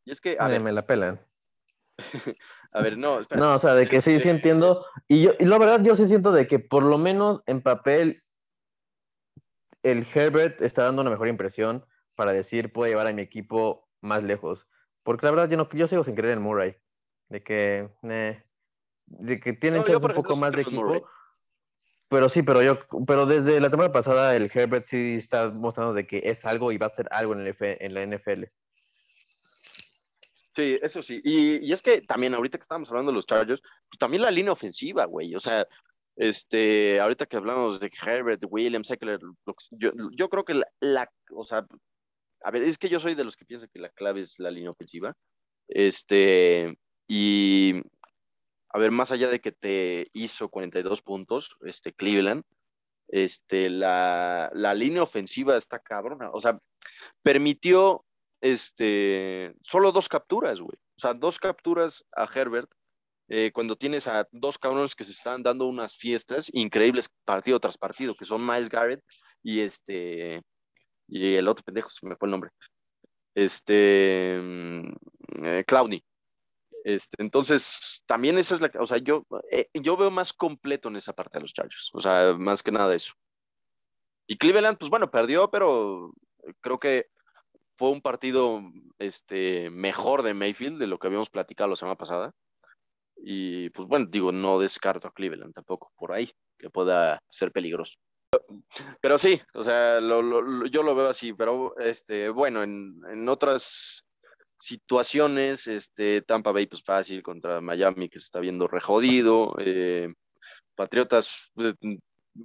Y es que, a ver, me la pelan. [laughs] a ver, no, espera. No, o sea, de que sí, sí Este, entiendo. Y yo, y la verdad, yo sí siento de que por lo menos en papel el Herbert está dando una mejor impresión para decir puede llevar a mi equipo más lejos. Porque la verdad, yo no, yo sigo sin creer en Murray. De que, eh, de que tienen No, yo, un poco más de equipo. Murray. Pero sí, pero yo, pero desde la temporada pasada el Herbert sí está mostrando de que es algo y va a ser algo en, el F- en la NFL. Sí, eso sí. Y, y es que también ahorita que estábamos hablando de los Chargers, pues también la línea ofensiva, güey. O sea, este, ahorita que hablamos de Herbert, Williams, Eckler, yo, yo creo que la, la- o sea, a ver, es que yo soy de los que piensan que la clave es la línea ofensiva. Este, y a ver, más allá de que te hizo 42 puntos, este, Cleveland, este, la, la línea ofensiva está cabrona. O sea, permitió este, solo dos capturas, güey. O sea, dos capturas a Herbert eh, cuando tienes a dos cabrones que se están dando unas fiestas increíbles partido tras partido, que son Miles Garrett y este, y el otro pendejo, se me fue el nombre. Este, mm, eh, Clowney. Este, entonces, también esa es la, o sea, yo, eh, yo veo más completo en esa parte de los Chargers, o sea, más que nada eso. Y Cleveland, pues bueno, perdió, pero creo que fue un partido este, mejor de Mayfield de lo que habíamos platicado la semana pasada. Y pues bueno, digo, no descarto a Cleveland tampoco por ahí, que pueda ser peligroso. Pero sí, o sea, lo- lo- yo lo veo así, pero este, bueno, en, en otras situaciones, este, Tampa Bay pues fácil contra Miami que se está viendo re jodido, eh, Patriotas eh,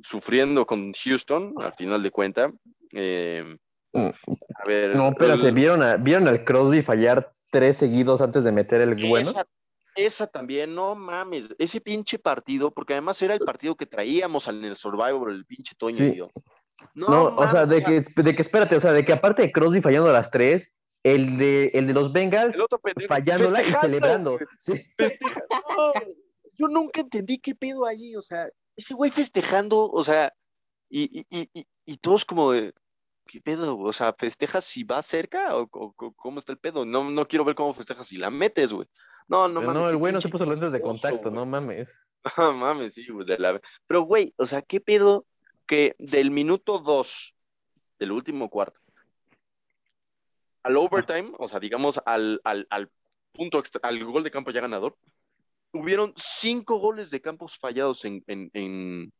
sufriendo con Houston al final de cuenta. eh. A ver, No, espérate, el- ¿vieron, a, ¿vieron al Crosby fallar tres seguidos antes de meter el bueno? Esa, esa también, no mames, ese pinche partido, porque además era el partido que traíamos en el Survivor, el pinche Toño Sí. y yo. No, No, o sea, de que, de que espérate, o sea, de que aparte de Crosby fallando a las tres, el de, el de los Bengals fallándola y celebrando. [laughs] Sí. no, yo nunca entendí qué pedo ahí, o sea, ese güey festejando, o sea, y, y, y- y todos como de, ¿qué pedo? O sea, ¿festejas si va cerca o, cómo está el pedo? No, no quiero ver cómo festejas si la metes, güey. No, no Pero mames. no, el güey no se puso lentes de contacto, no mames. No mames, sí, güey, de la... Pero, güey, o sea, ¿qué pedo que del minuto 2 del último cuarto al overtime, o sea, digamos al, al, al punto extra, al gol de campo ya ganador, hubieron cinco goles de campos fallados en, en, en,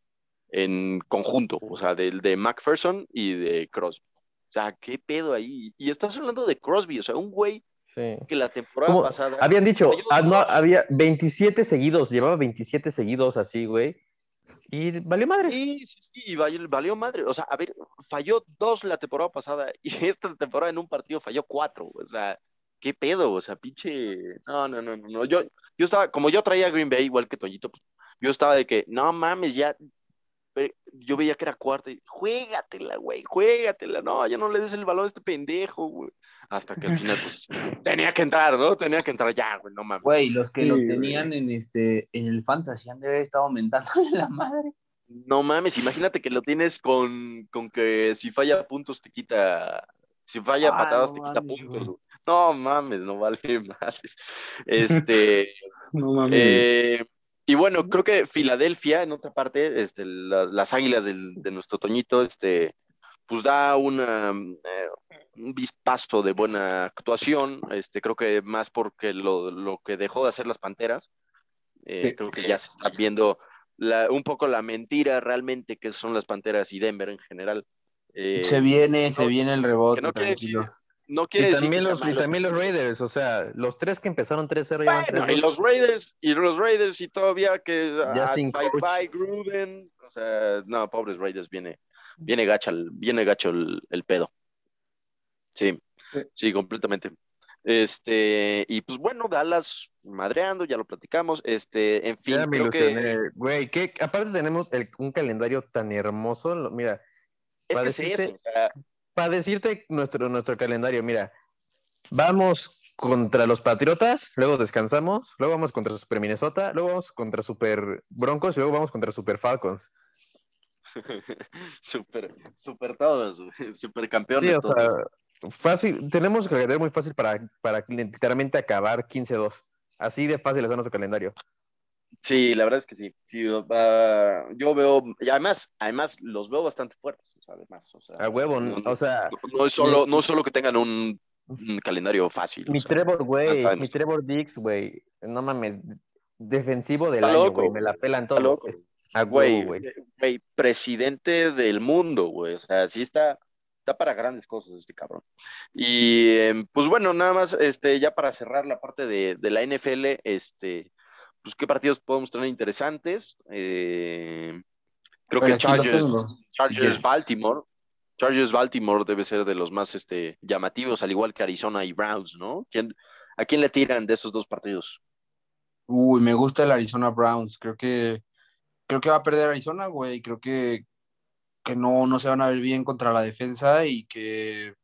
en conjunto, o sea, del de McPherson y de Crosby. O sea, ¿qué pedo ahí? Y estás hablando de Crosby, o sea, un güey Sí. que la temporada ¿Cómo? pasada... Habían dicho, ah, no, había 27 seguidos, llevaba 27 seguidos así, güey. Y valió madre. Sí, sí, sí, y valió, valió madre. O sea, a ver, falló dos la temporada pasada [laughs] y esta temporada en un partido falló cuatro. O sea, ¿qué pedo? O sea, pinche. No, no, no, no. no. Yo, yo estaba, como yo traía a Green Bay igual que Toñito, pues, yo estaba de que, no mames, ya. Yo veía que era cuarta y, juégatela, güey, juégatela. No, ya no le des el balón a este pendejo, güey. Hasta que al final, pues, [laughs] tenía que entrar, ¿no? Tenía que entrar ya, güey, no mames. Güey, los que Sí, lo güey. tenían en este en el fantasy han de haber estado aumentando la madre. No mames, imagínate que lo tienes con, con que si falla puntos te quita, si falla Ah, patadas no te quita puntos. güey. No mames, no vale [laughs] madres. Este, [laughs] No mames. eh, y bueno, creo que Filadelfia, en otra parte, este, la- las águilas del- de nuestro Toñito, este, pues da una, eh, un vispazo de buena actuación, este, creo que más porque lo, lo que dejó de hacer las Panteras, eh, Sí. creo que ya se está viendo la- un poco la mentira realmente que son las Panteras y Denver en general. Eh, se viene, no- se viene el rebote, no quiere tranquilo. decir- no Y quiere decir también, que los, y también los Raiders, o sea, los tres que empezaron 3-0 llevan Bueno, 3 y los Raiders, y los Raiders, y todavía que Ya ah, sin bye coach. bye Gruden, o sea, no, pobres Raiders, viene, viene gacha, viene gacho el, el pedo. Sí, Sí. sí, completamente. Este, y pues bueno, Dallas madreando, ya lo platicamos. Este, en fin, Ya me creo que. Güey, que aparte tenemos el- un calendario tan hermoso. lo- Mira, es que es decirte- eso, o sea, para decirte nuestro, nuestro calendario, mira, vamos contra los Patriotas, luego descansamos, luego vamos contra Super Minnesota, luego vamos contra Super Broncos y luego vamos contra Super Falcons. [laughs] super, super todos, [laughs] super Sí, campeones sea, fácil, tenemos un calendario muy fácil para, para literalmente acabar 15-2. Así de fácil es nuestro calendario. Sí, la verdad es que sí. sí va- yo veo, y además, además los veo bastante fuertes, o sea, además, o sea, A huevo, no, o sea, no- es solo, no es solo que tengan un, un calendario fácil. o mi sea, Trevor, güey, mi Trevor Dix, güey, no mames, defensivo del año, güey, me la pelan todo. A güey, güey. güey, presidente del mundo, güey, o sea, sí está, está para grandes cosas este cabrón. Y em, pues bueno, nada más, este, ya para cerrar la parte de, de la NFL, este, pues qué partidos podemos tener interesantes. Eh, creo que Chargers, tengo, Chargers. Baltimore. Chargers Baltimore debe ser de los más este, llamativos, al igual que Arizona y Browns, ¿no? ¿Quién, ¿A quién le tiran de esos dos partidos? Uy, me gusta el Arizona Browns. Creo que creo que va a perder Arizona, güey. Creo que, que no, no se van a ver bien contra la defensa y que,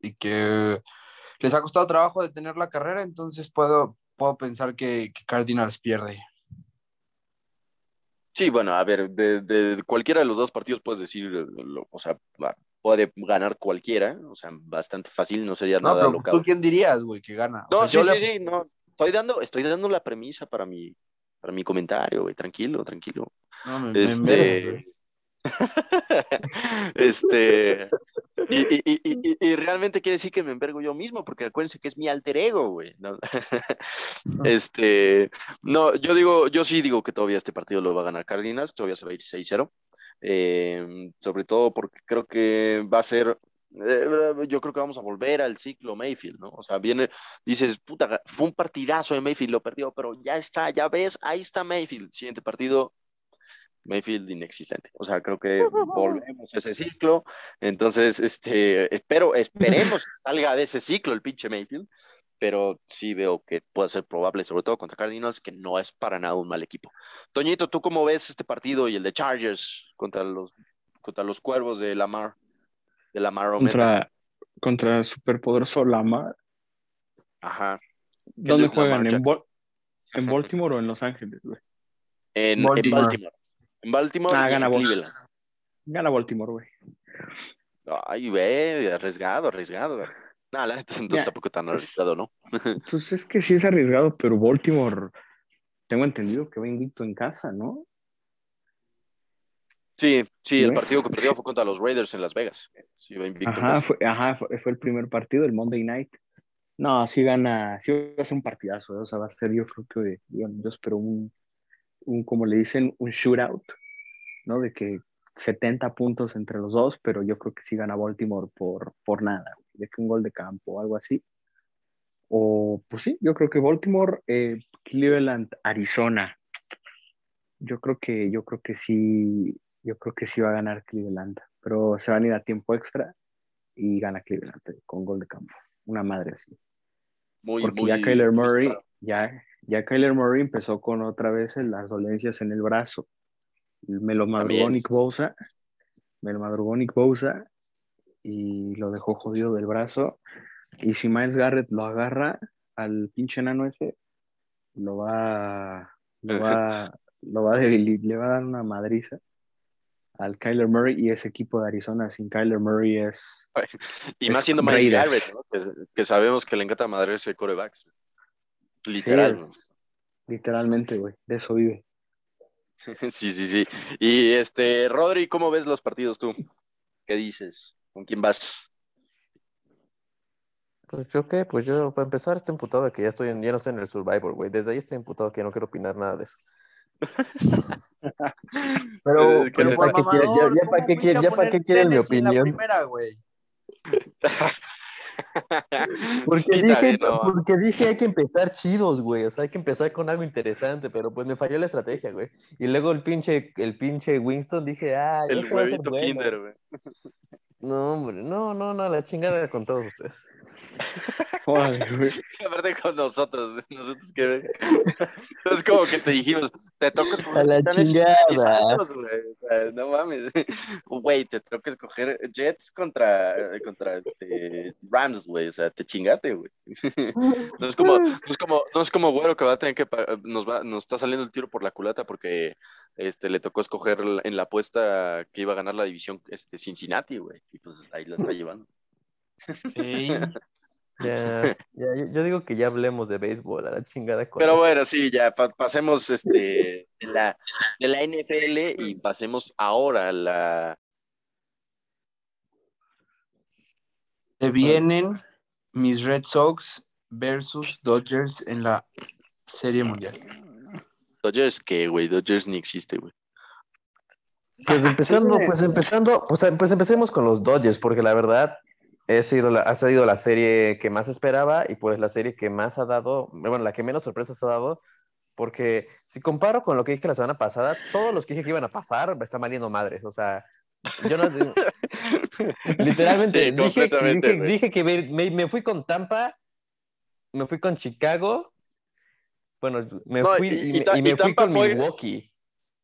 y que les ha costado trabajo detener la carrera, entonces puedo, puedo pensar que, que Cardinals pierde. Sí, bueno, a ver, de, de cualquiera de los dos partidos puedes decir, eh, lo- o sea, puede ganar cualquiera, o sea, bastante fácil, no sería No, nada pero. ¿tú quién dirías, güey, que gana? O No, sea, sí, sí, le- sí, no. Estoy dando, estoy dando la premisa para mi, para mi comentario, güey, tranquilo, tranquilo. No, me, me Este, güey. [laughs] este, y, y- y- y- realmente quiere decir que me envergo yo mismo, porque acuérdense que es mi alter ego, güey. [laughs] ¿no? Este, no, yo digo, yo sí digo que todavía este partido lo va a ganar Cardinals, todavía se va a ir 6-0. eh, sobre todo porque creo que va a ser, eh, yo creo que vamos a volver al ciclo Mayfield, ¿no? O sea, viene, dices, puta, fue un partidazo de Mayfield, lo perdió, pero ya está, ya ves, ahí está Mayfield, siguiente partido, Mayfield inexistente. O sea, creo que volvemos a ese ciclo. Entonces, este, espero, esperemos que salga de ese ciclo el pinche Mayfield, pero sí veo que puede ser probable, sobre todo contra Cardinals, que no es para nada un mal equipo. Toñito, ¿tú cómo ves este partido y el de Chargers contra los, contra los cuervos de Lamar? De Lamar? Contra, contra el superpoderoso Lamar. Ajá. ¿Dónde juegan? Lamar ¿En, ¿En [laughs] Baltimore o en Los Ángeles, güey? En en Baltimore. Baltimore. En Baltimore Ah, gana. Cleveland. Gana Baltimore, güey. Ay, ve, arriesgado, arriesgado. No, la neta, tampoco tan es- arriesgado, ¿no? [laughs] Pues es que sí es arriesgado, pero Baltimore, tengo entendido que va invicto en casa, ¿no? Sí, sí, el partido que perdió fue contra los Raiders en Las Vegas. Sí, va invicto en Ajá, casa. fue, ajá fue, fue el primer partido, el Monday Night. No, sí gana, sí va a ser un partidazo, ¿eh? o sea, va a ser, yo creo que, yo, yo espero un, un, como le dicen, un shootout, ¿no? De que 70 puntos entre los dos, pero yo creo que sí gana Baltimore por, por nada, de que un gol de campo o algo así. O, pues sí, yo creo que Baltimore, eh, Cleveland, Arizona. Yo creo que, yo creo que sí, yo creo que sí va a ganar Cleveland, pero se van a ir a tiempo extra y gana Cleveland eh, con gol de campo. Una madre así. Muy, Porque muy ya Kyler Murray. Ya, ya Kyler Murray empezó con otra vez las dolencias en el brazo. Me lo madrugó Nick. Bosa, me lo madrugó Nick Bosa y lo dejó jodido del brazo. Y si Miles Garrett lo agarra al pinche enano ese, lo va, lo va, [laughs] lo va a debilir- le va a dar una madriza al Kyler Murray y ese equipo de Arizona sin Kyler Murray es [laughs] Y más siendo Miles. Garrett, ¿no? que, que sabemos que le encanta madre ese corebacks. Literal. literalmente, güey, de eso vive. [laughs] Sí, sí, sí. Y este, Rodri, ¿cómo ves los partidos tú? ¿Qué dices? ¿Con quién vas? Pues yo qué, pues yo para empezar estoy imputado de que ya estoy en, ya no estoy en el Survivor, güey. Desde ahí estoy imputado que no quiero opinar nada de eso. [laughs] Pero, Es que pero ya por para qué quiere- ya- ya ¿cómo para qué fuiste quiere- a ya para qué quieren mi opinión? primera, güey? [laughs] Porque Sí, dije, también, no. porque dije hay que empezar chidos, güey. O sea, hay que empezar con algo interesante, pero pues me falló la estrategia, güey. Y luego el pinche, el pinche Winston dije, ah, El ser huevito. Kinder, güey. No, hombre, no, no, no, la chingada con todos ustedes. [laughs] Joder, güey. Aparte con nosotros, nosotros que es como que te dijimos, te toca escoger la. Santos, güey. O sea, no mames. [laughs] Güey, te toca escoger Jets contra, contra este, Rams, güey. O sea, te chingaste, güey. [laughs] No es como, no es como, no es como güero que va a tener que nos va, nos está saliendo el tiro por la culata porque este le tocó escoger en la apuesta que iba a ganar la división este Cincinnati, güey. Y pues ahí la está llevando. Ey, Ya, [laughs] ya, yo, yo digo que ya hablemos de béisbol, a la chingada con Pero eso. bueno, sí, ya pa- pasemos este, de, la, de la NFL y pasemos ahora a la... se vienen mis Red Sox versus Dodgers en la Serie Mundial. Dodgers, que, güey, Dodgers ni existe, güey. Pues empezando, pues empezando, o sea, pues empecemos con los Dodgers, porque la verdad ha sido la, ha sido la serie que más esperaba y pues la serie que más ha dado, bueno, la que menos sorpresas ha dado, porque si comparo con lo que dije la semana pasada, todos los que dije que iban a pasar me están valiendo madres, o sea, yo no, [laughs] literalmente Sí, dije, completamente, dije, dije que me, me- me fui con Tampa, me fui con Chicago, bueno, me No, fui y- y, y y y me fui Tampa con fue- Milwaukee.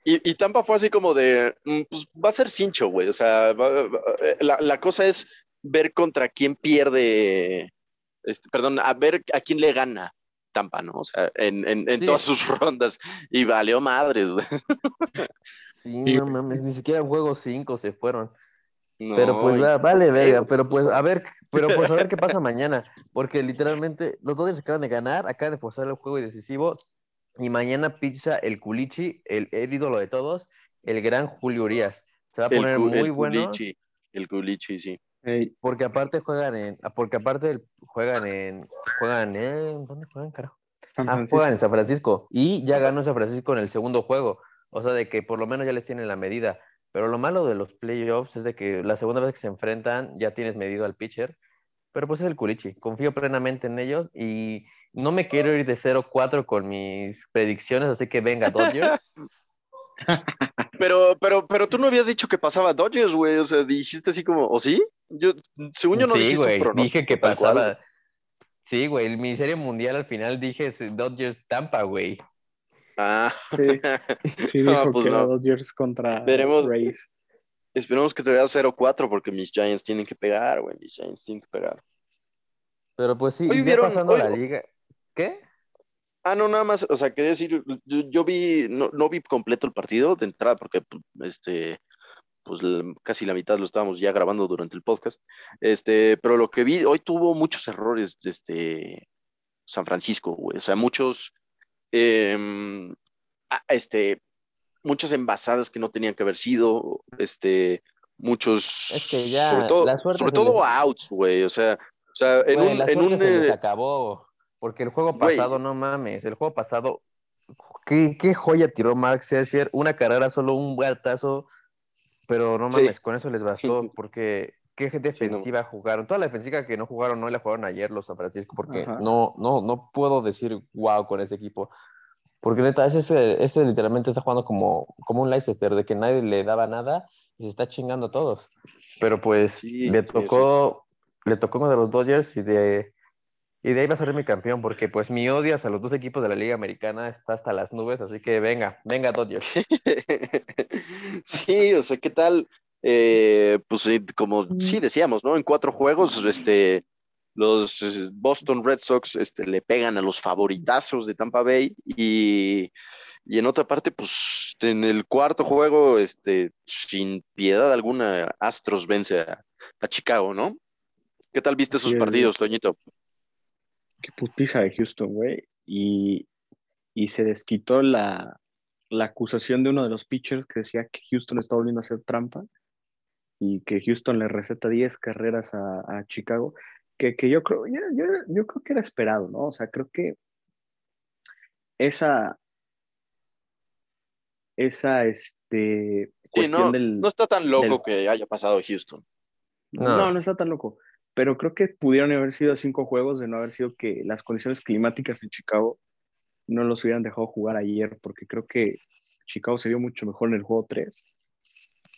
Y, y Tampa fue así como de, mm, pues va a ser cincho, güey. O sea, va- va- eh, la, la cosa es ver contra quién pierde, este, perdón, a ver a quién le gana Tampa, ¿no? O sea, en, en, en Sí. todas sus [laughs] rondas. Y valió madres, güey. Sí, Sí, no mames, ni siquiera en juego 5 se fueron. No, Pero pues y- vale, verga, pero pues a ver, pero pues a ver qué pasa mañana, porque literalmente los Dodgers acaban de ganar, acaban de pasar el juego decisivo y mañana pizza el culichi, el, el ídolo de todos, el gran Julio Urias. Se va a el, poner cu- muy el bueno culichi, el culichi, sí. Porque aparte juegan en, porque aparte juegan en, juegan en, ¿dónde juegan, carajo? San Ah, Francisco. juegan en San Francisco y ya ganó San Francisco en el segundo juego. O sea, de que por lo menos ya les tienen la medida. Pero lo malo de los playoffs es de que la segunda vez que se enfrentan ya tienes medido al pitcher. Pero pues es el Culichi. Confío plenamente en ellos y no me quiero ir de 0-4 con mis predicciones, así que venga, Dodgers. [laughs] Pero, pero, pero tú no habías dicho que pasaba Dodgers, güey. O sea, dijiste así como, ¿o sí? Yo, según yo no sí, dijiste güey, dije que cual. pasaba. Sí, güey, mi serie mundial al final dije es Dodgers Tampa, güey. Ah, Sí, [laughs] sí No, dijo pues que no. Dodgers contra Veremos. Rays. esperemos que te vea 0-4 porque mis Giants tienen que pegar, güey. Mis Giants tienen que pegar. Pero pues sí, pasando la liga. ¿Qué? Ah, no, nada más, o sea, quería decir, yo, yo vi, no, no vi completo el partido de entrada porque, pues, este, pues casi la mitad lo estábamos ya grabando durante el podcast, este, pero lo que vi, hoy tuvo muchos errores, este, San Francisco, güey, o sea, muchos, ah, este, muchas envasadas que no tenían que haber sido, este, muchos, Es que ya, sobre todo, sobre todo les- outs, güey, o sea, o sea, en Güey, un, la en un, se les eh, acabó. Porque el juego Güey. pasado, no mames, el juego pasado, ¿qué, qué joya tiró Mark Scherzer? Una carrera, solo un batazo, pero no Sí. mames, con eso les bastó, Sí, sí. porque qué defensiva jugaron. Toda la defensiva que no jugaron, no la jugaron ayer los San Francisco, porque Ajá. no, no, no puedo decir wow con ese equipo. Porque neta, ese, ese, literalmente está jugando como, como un Leicester, de que nadie le daba nada y se está chingando a todos. Pero pues Sí, le sí, tocó, le tocó uno de los Dodgers y de, y de ahí va a ser mi campeón, porque pues mi odio hacia los dos equipos de la Liga Americana está hasta las nubes, así que venga, venga Dodgers. [laughs] Sí, o sea, ¿qué tal? Eh, pues como sí decíamos, ¿no? En cuatro juegos, este, los eh, Boston Red Sox este, le pegan a los favoritazos de Tampa Bay y, y en otra parte, pues en el cuarto juego, este, sin piedad alguna, Astros vence a, a Chicago, ¿no? ¿Qué tal viste esos Sí, partidos, Toñito? Qué putiza de Houston, güey. Y, y se desquitó la, la acusación de uno de los pitchers que decía que Houston está volviendo a hacer trampa y que Houston le receta 10 carreras a, a Chicago, que, que yo creo, yo, yo, yo creo que era esperado, ¿no? O sea, creo que esa, esa, este, Sí, no, del... no está tan loco del- que haya pasado Houston. No. No, no está tan loco. Pero creo que pudieron haber sido cinco juegos de no haber sido que las condiciones climáticas en Chicago no los hubieran dejado jugar ayer, porque creo que Chicago se vio mucho mejor en el juego 3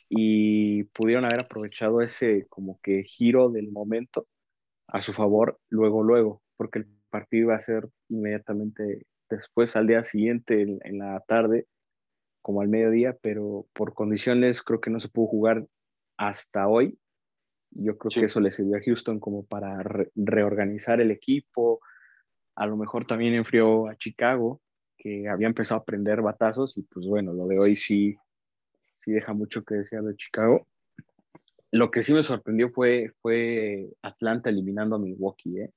y pudieron haber aprovechado ese como que giro del momento a su favor luego, luego, porque el partido iba a ser inmediatamente después, al día siguiente, en, en la tarde, como al mediodía, pero por condiciones creo que no se pudo jugar hasta hoy. Yo creo Sí. que eso le sirvió a Houston como para re- reorganizar el equipo. A lo mejor también enfrió a Chicago, que había empezado a prender batazos, y pues bueno, lo de hoy sí, sí deja mucho que desear de Chicago. Lo que sí me sorprendió fue, fue Atlanta eliminando a Milwaukee, ¿eh?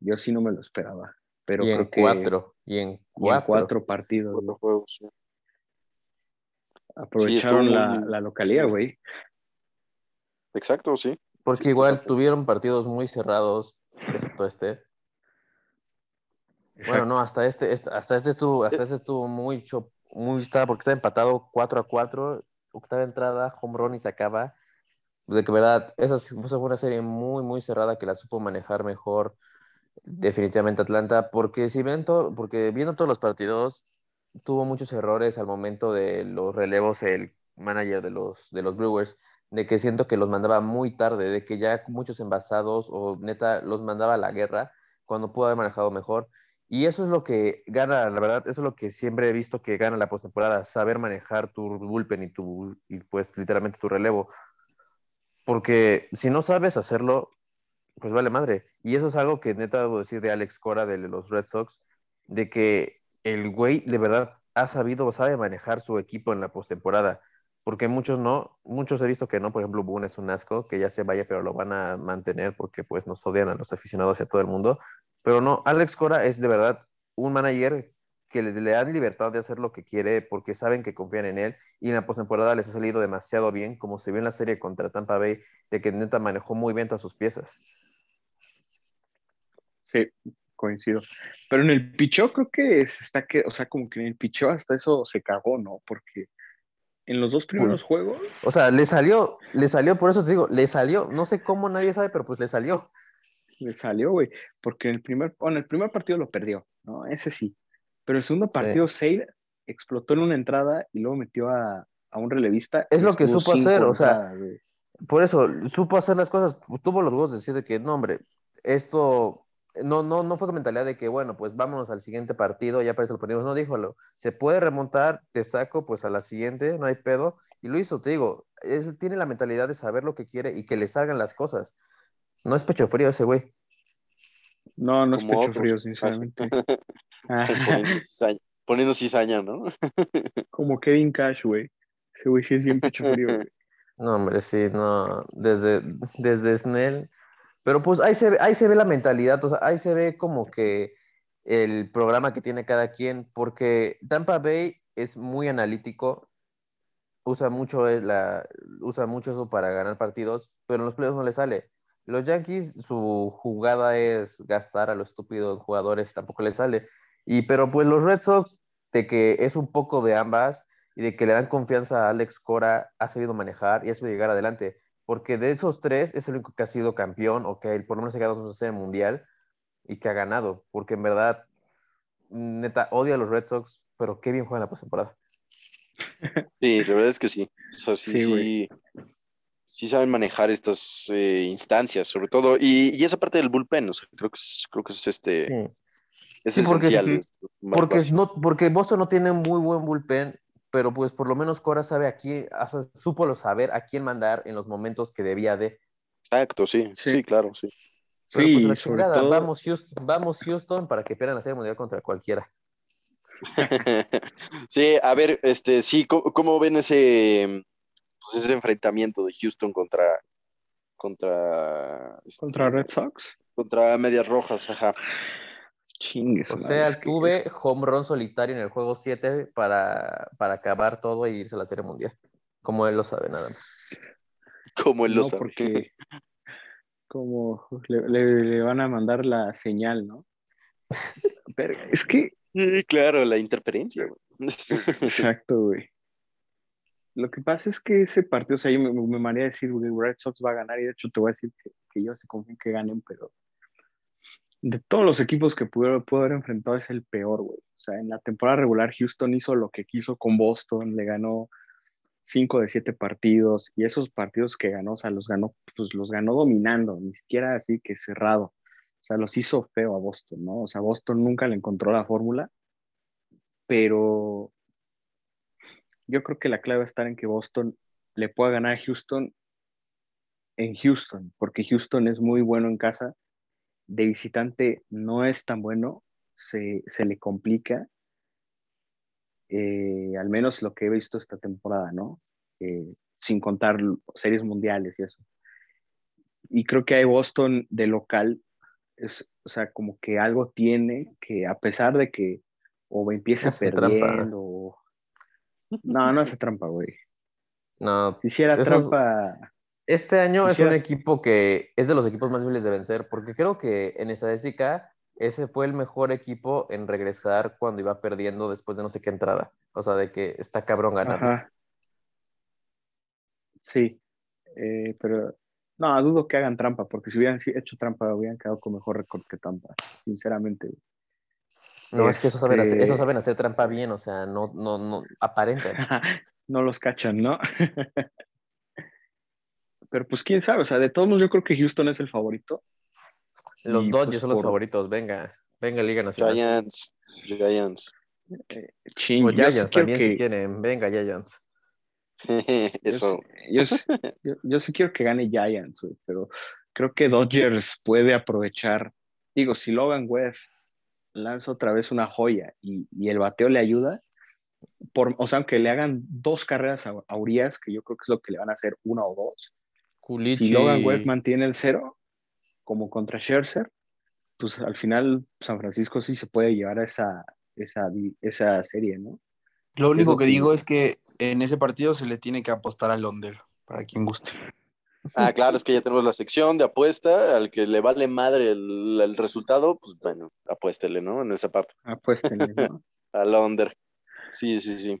Yo sí no me lo esperaba. Pero y en creo que cuatro, y en y en cuatro. cuatro partidos. Cuatro ¿no? juegos, sí. Aprovecharon la, la localidad, sí. güey. Exacto, sí. Porque Sí, igual exacto. tuvieron partidos muy cerrados, excepto este. Bueno, no, hasta este, este- hasta este estuvo, hasta este estuvo muy cho- muy estaba porque estaba empatado 4 a 4, octava entrada, home run y se acaba. De que verdad, esa fue una serie muy, muy cerrada que la supo manejar mejor definitivamente Atlanta, porque si ven todo, porque viendo todos los partidos, tuvo muchos errores al momento de los relevos el manager de los, de los Brewers, de que siento que los mandaba muy tarde, de que ya muchos envasados o neta los mandaba a la guerra cuando pudo haber manejado mejor. Y eso es lo que gana, la verdad, eso es lo que siempre he visto que gana la postemporada, saber manejar tu bullpen y tu, y pues literalmente tu relevo. Porque si no sabes hacerlo, pues vale madre. Y eso es algo que neta debo decir de Alex Cora, de los Red Sox, de que el güey de verdad ha sabido, sabe manejar su equipo en la postemporada. Porque muchos no, muchos he visto que no, por ejemplo, Boone es un asco, que ya se vaya, pero lo van a mantener porque pues nos odian a los aficionados y a todo el mundo. Pero no, Alex Cora es de verdad un manager que le, le dan libertad de hacer lo que quiere porque saben que confían en él y en la postemporada les ha salido demasiado bien, como se vio en la serie contra Tampa Bay, de que neta manejó muy bien todas sus piezas. Sí, coincido. Pero en el picheo creo que se está que, o sea, como que en el picheo hasta eso se cagó, ¿no? Porque En los dos primeros juegos. O sea, le salió, le salió, por eso te digo, le salió. No sé cómo nadie sabe, pero pues le salió. Le salió, güey. Porque en el primer, bueno, el primer partido lo perdió, ¿no? Ese sí. Pero el segundo partido, Sale explotó en una entrada y luego metió a, a un relevista. Es lo que supo hacer, o sea, güey. Por eso, supo hacer las cosas, tuvo los huevos de decir de que, no, hombre, esto no, no, no fue con mentalidad de que, bueno, pues vámonos al siguiente partido, ya parece lo perdimos. No, díjolo, se puede remontar, te saco pues a la siguiente, no hay pedo. Y lo hizo, te digo, él tiene la mentalidad de saber lo que quiere y que le salgan las cosas. No es pecho frío ese güey. No, no es pecho otros. frío, sinceramente. [laughs] Ah, poniendo, cizaña, poniendo cizaña, ¿no? [laughs] como Kevin Cash, güey. Ese güey sí es bien pecho frío, [laughs] güey. No, hombre, sí, no, desde, desde Snell. Pero pues ahí se, ahí se ve la mentalidad, ahí se ve como que el programa que tiene cada quien, porque Tampa Bay es muy analítico, usa mucho, es la, usa mucho eso para ganar partidos, pero en los playoffs no le sale. Los Yankees, su jugada es gastar a lo estúpido en jugadores, tampoco le sale. Y pero pues los Red Sox, de que es un poco de ambas, y de que le dan confianza a Alex Cora, ha sabido manejar y ha sabido llegar adelante. Porque de esos tres es el único que ha sido campeón o que por lo menos ha llegado a hacer el mundial y que ha ganado. Porque en verdad, neta, odio a los Red Sox, pero qué bien juegan la postemporada. [laughs] Sí, la verdad es que sí. O sea, sí, Sí, sí, sí saben manejar estas eh, instancias, sobre todo. Y, y esa parte del bullpen, o sea, creo que es, creo que es este, Sí. es Sí, porque- esencial. Ujú. es Porque, no, porque Boston no tiene muy buen bullpen, pero pues por lo menos Cora sabe a quién, hasta supo lo saber a quién mandar en los momentos que debía de. Exacto, sí, sí, Sí. claro, sí. Pero Sí, pues la chingada, todo- vamos Houston, vamos Houston para que pierdan la serie mundial contra cualquiera. [laughs] sí, a ver, este, sí, ¿cómo, cómo ven ese, pues, ese enfrentamiento de Houston contra, contra, este, Contra Red Sox. contra Medias Rojas? Ajá. Chingue. O madre, sea, que- tuve home run solitario en el juego 7 para, para acabar todo y irse a la serie mundial. Como él lo sabe, nada más. Como él lo No, sabe. porque [laughs] como le, le- le van a mandar la señal, ¿no? [laughs] Pero es que, Sí, claro, la interferencia, güey. exacto, güey. Lo que pasa es que ese partido, o sea, yo me, me mareé a decir, güey, Red Sox va a ganar, y de hecho te voy a decir que, que yo sí confío en que ganen, pero de todos los equipos que pudo, haber enfrentado es el peor, güey. O sea, en la temporada regular Houston hizo lo que quiso con Boston, le ganó cinco de siete partidos, y esos partidos que ganó, o sea, los ganó, pues los ganó dominando, ni siquiera así que cerrado. O sea, los hizo feo a Boston, ¿no? O sea, Boston nunca le encontró la fórmula, pero yo creo que la clave va estar en que Boston le pueda ganar a Houston en Houston, porque Houston es muy bueno en casa, de visitante no es tan bueno, se, se le complica, eh, al menos lo que he visto esta temporada, ¿no? Eh, sin contar series mundiales y eso. Y creo que hay Boston de local, es, o sea, como que algo tiene que a pesar de que o empieza trampa. perdiendo, o- no, no hace trampa, güey. No, Si hiciera Esos- trampa, Este año es un equipo que es de los equipos más difíciles de vencer, porque creo que en estadística ese fue el mejor equipo en regresar cuando iba perdiendo después de no sé qué entrada. O sea, de que está cabrón ganar. Sí, eh, pero no, dudo que hagan trampa, porque si hubieran hecho trampa, hubieran quedado con mejor récord que Tampa, sinceramente. No, es que esos saben, hacer, Este- esos saben hacer trampa bien, o sea, no, no, no, aparentan. [laughs] no los cachan, ¿no? [laughs] Pero pues quién sabe, o sea, de todos modos yo creo que Houston es el favorito. Los Y, Dodgers pues, son los por- favoritos, venga, venga Liga Nacional. Giants, Giants. Ching, O Giants también que- si quieren, venga Giants. [laughs] Eso. Yo, sí- yo, yo sí quiero que gane Giants, pero creo que Dodgers puede aprovechar. Digo, si Logan Webb lanza otra vez una joya y, y el bateo le ayuda, por, o sea, aunque le hagan dos carreras a, a Urias, que yo creo que es lo que le van a hacer, una o dos, Culichi. si Logan Webb mantiene el cero, como contra Scherzer, pues al final San Francisco sí se puede llevar a esa, esa, esa serie, ¿no? Lo único lo que que- digo es que en ese partido se le tiene que apostar al under, para quien guste. Ah, claro, es que ya tenemos la sección de apuesta. Al que le vale madre el, el resultado, pues bueno, apuéstele, ¿no? En esa parte. Apuéstenle, ¿no? [laughs] Al under. Sí, sí, sí.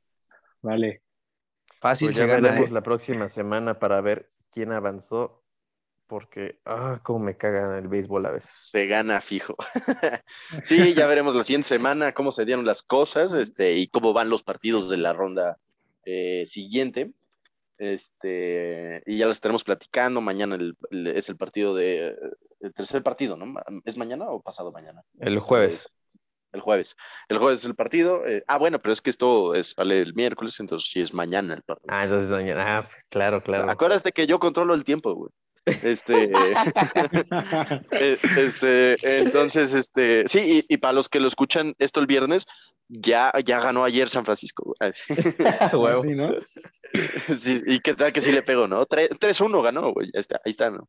Vale. Fácil Pues ya veremos ¿eh? la próxima semana para ver quién avanzó. Porque, ah, cómo me cagan el béisbol a veces. Se gana fijo. [laughs] sí, ya veremos la siguiente semana cómo se dieron las cosas este, y cómo van los partidos de la ronda eh, siguiente. Este, y ya los estaremos platicando. Mañana el- el- es el partido de. El tercer partido, ¿no? ¿Es mañana o pasado mañana? El jueves. El jueves. El jueves es el partido. eh, ah, bueno, pero es que esto es, sale el miércoles, entonces sí es mañana el partido. Ah, entonces mañana. Ah, claro, claro. Acuérdate que yo controlo el tiempo, güey. Este, [laughs] eh, este, entonces, este, sí, y, y para los que lo escuchan esto el viernes, ya, ya ganó ayer San Francisco. güey. [laughs] Huevo. Sí, ¿no? Sí, y qué tal que sí le pegó, ¿no? Tre- 3-1 ganó, güey. Ya está, ahí está, ¿no?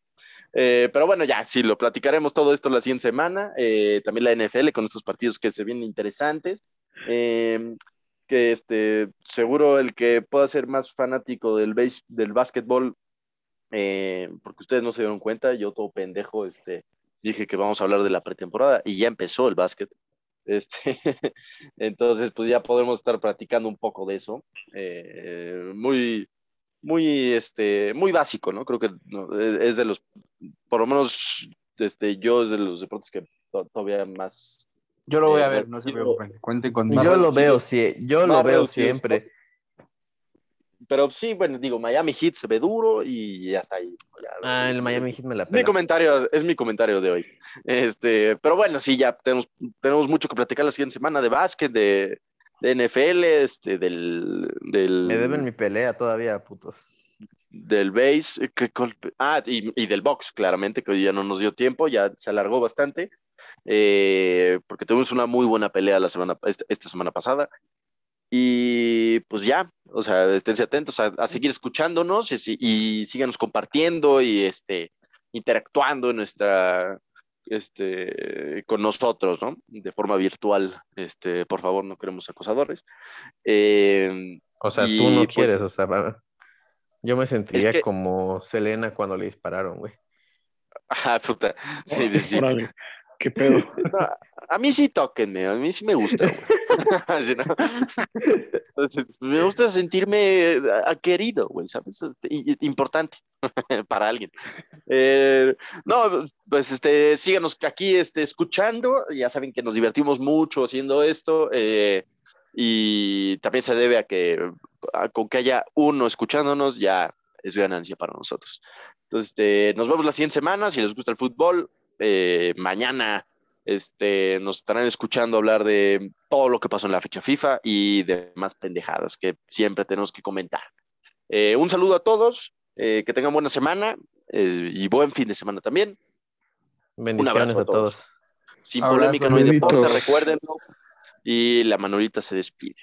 Eh, pero bueno, ya, sí, lo platicaremos todo esto la siguiente semana. Eh, también la NFL con estos partidos que se vienen interesantes. Eh, que este, seguro el que pueda ser más fanático del, base, del básquetbol, porque ustedes no se dieron cuenta, yo todo pendejo, este, dije que vamos a hablar de la pretemporada y ya empezó el básquet. Este, [laughs] entonces, pues ya podemos estar platicando un poco de eso. Eh, muy, muy, este, muy básico, ¿no? Creo que no, es, de los, por lo menos, este, yo es de los deportes que to- todavía más Yo lo voy a Eh, ver, no se preocupen. Cuenten conmigo. Yo lo veo, sí, yo lo veo siempre. Pero sí, bueno, digo, Miami Heat se ve duro y hasta ahí. Ya, Ah, el Miami Heat me la Mi pela. comentario, es mi comentario de hoy. Este, pero bueno, sí, ya tenemos, tenemos mucho que platicar la siguiente semana de básquet, de, de NFL, este, del, del, Me deben mi pelea todavía, putos. del base, que col- ah, y, y del box, claramente, que hoy ya no nos dio tiempo, ya se alargó bastante, eh, porque tuvimos una muy buena pelea la semana, esta, esta semana pasada. Y pues ya, o sea, esténse atentos a, a seguir escuchándonos y, y síganos compartiendo y este, interactuando en nuestra, este, con nosotros, ¿no? De forma virtual, este, por favor, no queremos acosadores. Eh, O sea, Y, tú no pues, quieres, o sea, yo me sentiría que- como Selena cuando le dispararon, güey. [laughs] ah, puta, sí, sí, sí. Qué pedo. [laughs] A mí sí tóquenme, a mí sí me gusta. [laughs] me gusta sentirme ah, querido, güey, ¿sabes? Importante [laughs] para alguien. Eh, no, pues este, síganos aquí este, escuchando. Ya saben que nos divertimos mucho haciendo esto. eh, y también se debe a que con que haya uno escuchándonos, ya es ganancia para nosotros. Entonces, este, nos vemos la siguiente semana. Si les gusta el fútbol, eh, mañana este, nos estarán escuchando hablar de todo lo que pasó en la fecha FIFA y de más pendejadas que siempre tenemos que comentar. Eh, un saludo a todos, eh, que tengan buena semana eh, y buen fin de semana también. Bendiciones abrazo a a todos. Sin Abrazo, polémica no hay deporte, recuérdenlo. Y la Manolita se despide.